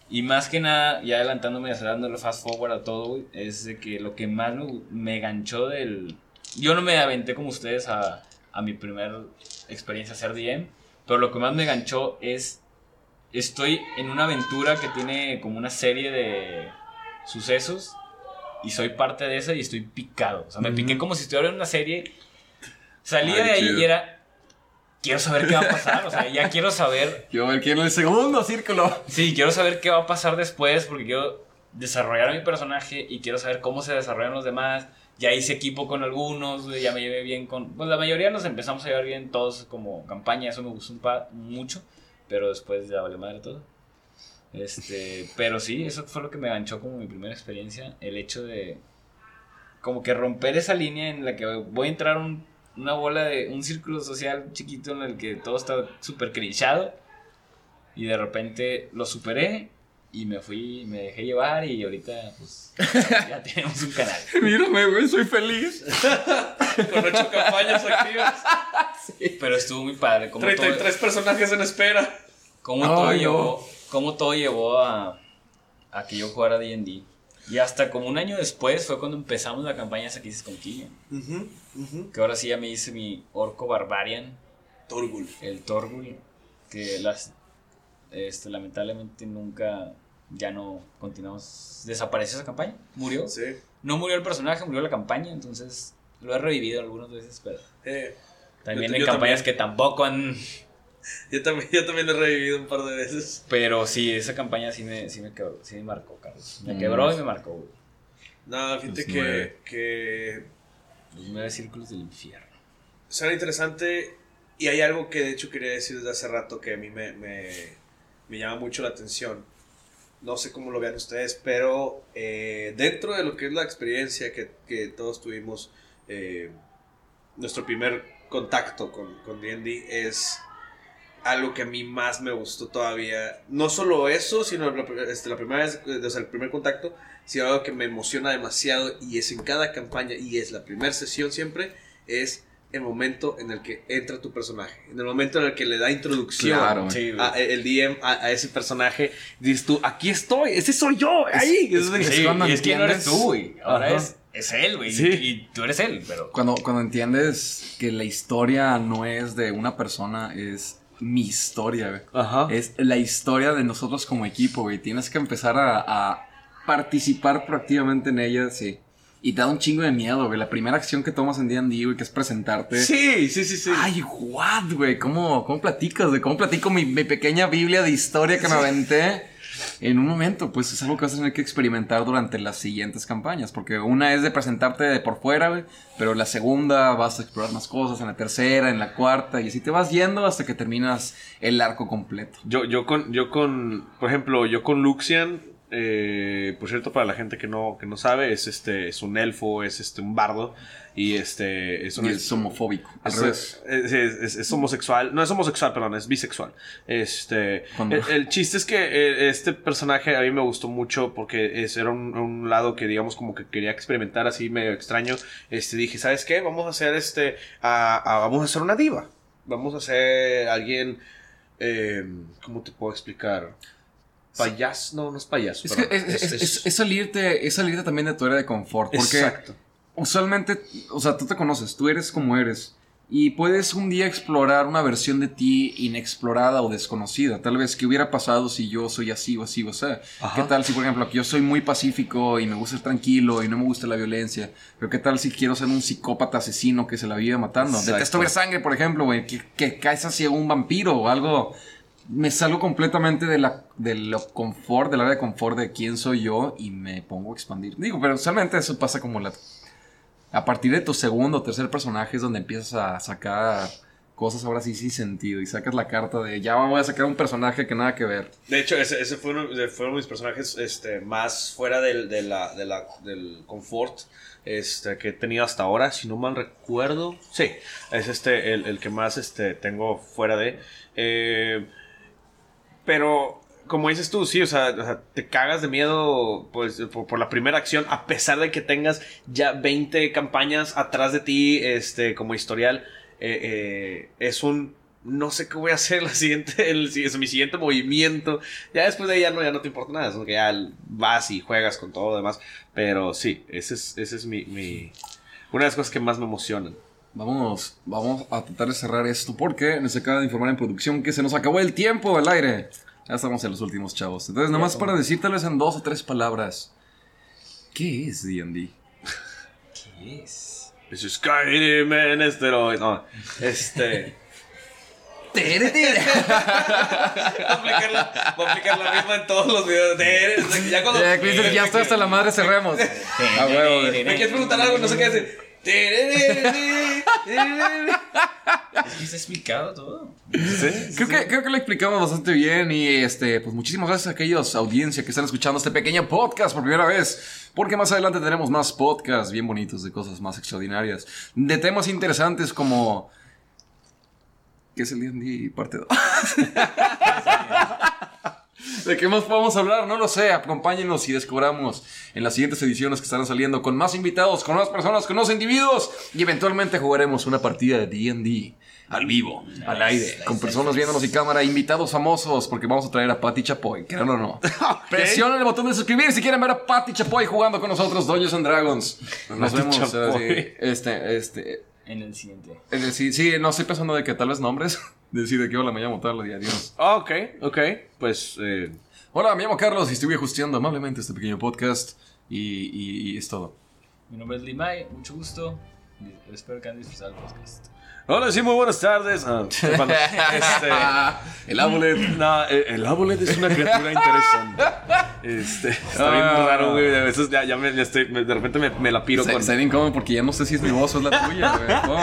Y más que nada, ya adelantándome y acelerando fast forward a todo, es de que lo que más me, me ganchó del... Yo no me aventé como ustedes a, a mi primera experiencia hacer DM, pero lo que más me ganchó es... Estoy en una aventura que tiene como una serie de sucesos y soy parte de esa y estoy picado. O sea, me piqué como si estuviera en una serie. Salía Ay, de ahí chido. y era... Quiero saber qué va a pasar, o sea, ya quiero saber a ver quién es el segundo círculo. Sí, quiero saber qué va a pasar después porque quiero desarrollar a mi personaje y quiero saber cómo se desarrollan los demás. Ya hice equipo con algunos, ya me llevé bien con... Pues la mayoría nos empezamos a llevar bien todos como campaña, eso me gustó un pa- mucho, pero después ya vale madre todo. Este, pero sí, eso fue lo que me ganchó como mi primera experiencia, el hecho de como que romper esa línea en la que voy a entrar un- una bola de un círculo social chiquito en el que todo está súper crinchado y de repente lo superé y me fui, me dejé llevar y ahorita pues ya tenemos un canal. Mírame, güey, soy feliz. Con ocho campañas activas. Pero estuvo muy padre. Como todo, 33 personajes en espera. cómo todo llevó, cómo todo llevó a, a que yo jugara D&D. Y hasta como un año después fue cuando empezamos la campaña esa que hice con Killian. Que ahora sí ya me hice mi Orco Barbarian, Torgul. el Torgul, que las, este, lamentablemente nunca, ya no continuamos, desapareció esa campaña, murió. Sí. No murió el personaje, murió la campaña, entonces lo he revivido algunas veces, pero Eh, también Yo- en yo campañas también. que tampoco han... yo, también, yo también lo he revivido un par de veces. Pero sí, esa campaña sí me, sí me quebró, sí me marcó, Carlos. Me Mm. quebró y me marcó, güey. No, fíjate Los que, nueve. que Los nueve círculos del infierno. suena interesante y hay algo que de hecho quería decir desde hace rato que a mí me, me, me llama mucho la atención. No sé cómo lo vean ustedes, pero eh, dentro de lo que es la experiencia que, que todos tuvimos, eh, nuestro primer contacto con con D&D es algo que a mí más me gustó todavía. No solo eso, sino la, este, la primera vez, eh, o sea, el primer contacto, sino algo que me emociona demasiado y es en cada campaña y es la primera sesión siempre, es el momento en el que entra tu personaje, en el momento en el que le da introducción Claro. Sí, a- el DM a, a ese personaje, dices tú, aquí estoy, ese soy yo, ahí. Es- es Sí, cuando y es que no eres entiendes- tú, güey. Ahora Ajá. es, es él, güey. Sí. Y tú eres él, pero... Cuando, cuando entiendes que la historia no es de una persona, es mi historia, güey. Ajá. Es la historia de nosotros como equipo, güey. Tienes que empezar a, a participar proactivamente en ella, sí. Y te da un chingo de miedo, güey. La primera acción que tomas en D&D, güey, que es presentarte. Sí, sí, sí, sí. Ay, what, güey. ¿Cómo, ¿Cómo platicas, güey? ¿Cómo platico mi, mi pequeña biblia de historia que me aventé? En un momento, pues es algo que vas a tener que experimentar durante las siguientes campañas. Porque una es de presentarte de por fuera, güey. Pero la segunda vas a explorar más cosas. En la tercera, en la cuarta. Y así te vas yendo hasta que terminas el arco completo. Yo, yo con, yo con, por ejemplo, yo con Luxian, eh, por cierto, para la gente que no, que no sabe, es este, es un elfo, es este, un bardo, y este, es un... Y es homofóbico. Al Es, revés. es- es- es- es homosexual. No es homosexual, perdón, es bisexual. Este. El, el chiste es que eh, este personaje a mí me gustó mucho porque es, era un, un lado que, digamos, como que quería experimentar así medio extraño. Este, dije, ¿sabes qué? Vamos a hacer este. a- a- vamos a hacer una diva. Vamos a hacer alguien. eh, ¿Cómo te puedo explicar? Payaso. No, no es payaso. Es, que es, es- es- es salirte, es salirte también de tu área de confort. Porque Exacto. Usualmente, o sea, tú te conoces, tú eres como eres. Y puedes un día explorar una versión de ti inexplorada o desconocida. Tal vez, ¿qué hubiera pasado si yo soy así o así o sea? Ajá. ¿Qué tal si, por ejemplo, yo soy muy pacífico y me gusta ser tranquilo y no me gusta la violencia? Pero ¿qué tal si quiero ser un psicópata asesino que se la vive matando? Exacto. Detesto ver sangre, por ejemplo, güey. Que, que caes hacia un vampiro o algo. Me salgo completamente de la, de lo confort, del área de confort de quién soy yo y me pongo a expandir. Digo, pero usualmente eso pasa como la a partir de tu segundo o tercer personaje es donde empiezas a sacar cosas ahora sí sin sentido y sacas la carta de ya voy a sacar un personaje que nada que ver. De hecho, ese, ese fue uno, de- mis personajes este, más fuera del, de la, de la- del confort este, que he tenido hasta ahora. Si no mal recuerdo, sí, es este, el, el que más este, tengo fuera de. Eh, pero como dices tú, sí, o sea, o sea, te cagas de miedo pues, por, la primera acción, a pesar de que tengas ya 20 campañas atrás de ti, este, como historial, eh, eh, es un no sé qué voy a hacer la siguiente, es mi siguiente movimiento. Ya después de ahí ya no, ya no te importa nada, es que ya vas y juegas con todo lo demás. Pero sí, ese es, ese es mi, mi, una de las cosas que más me emocionan. Vamos, vamos a tratar de cerrar esto porque nos acaba de informar en producción que se nos acabó el tiempo del aire. Ya estamos en los últimos, chavos. Entonces, nada más para decir tal vez en dos o tres palabras. ¿Qué es D&D? ¿Qué es? Es Skyrim en esteroides. No, este. Voy a aplicar la, a aplicar la misma en todos los videos. De- Ya cuando. Ya, está hasta la madre, cerremos. A huevo. ¿Me quieres preguntar algo? No sé qué decir. Es que está explicado todo. Creo que, creo que lo explicamos bastante bien y este, pues muchísimas gracias a aquellos audiencia que están escuchando este pequeño podcast por primera vez, porque más adelante tenemos más podcasts bien bonitos de cosas más extraordinarias, de temas interesantes como ¿qué es el D&D parte 2? ¿De qué más podemos hablar? No lo sé. Acompáñenos y descubramos en las siguientes ediciones que estarán saliendo con más invitados, con más personas, con más individuos. Y eventualmente jugaremos una partida de D&D al vivo, al aire, con personas viéndonos y cámara, invitados famosos, porque vamos a traer a Patty Chapoy, créanlo o no. Presionen el botón de suscribir si quieren ver a Patty Chapoy jugando con nosotros, Dungeons and Dragons. Nos Patty vemos. Chapoy. eh, sí, este, este, En el siguiente. eh, sí, sí, no estoy pensando de que tal vez nombres. Decir de qué hola me llamo tal y adiós. Ah, Ok, ok. Pues. Eh, Hola, me llamo Carlos y estoy hosteando amablemente este pequeño podcast y, y- y es todo. Mi nombre es Limay, mucho gusto. y Espero que hayan disfrutado el podcast. Hola, sí, muy buenas tardes. Ah, este, El Amulet. no, eh, el Abulet es una criatura interesante. Este, está bien Ah. raro, güey. A veces ya, ya me, ya estoy, de repente me, me la piro Se, con. se bien incómodo porque ya no sé si es mi voz o es la tuya, güey.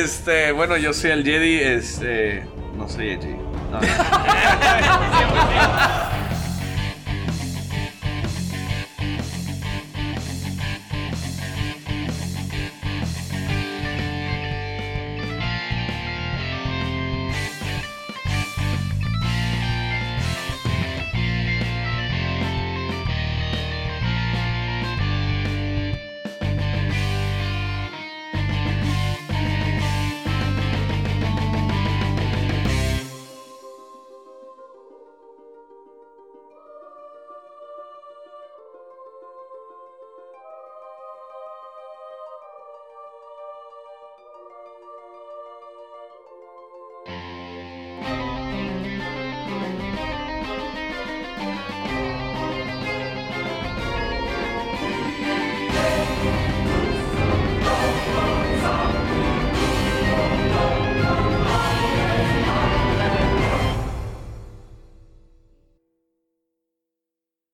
Este, bueno, yo soy el Jedi. Este, no soy el Jedi. No.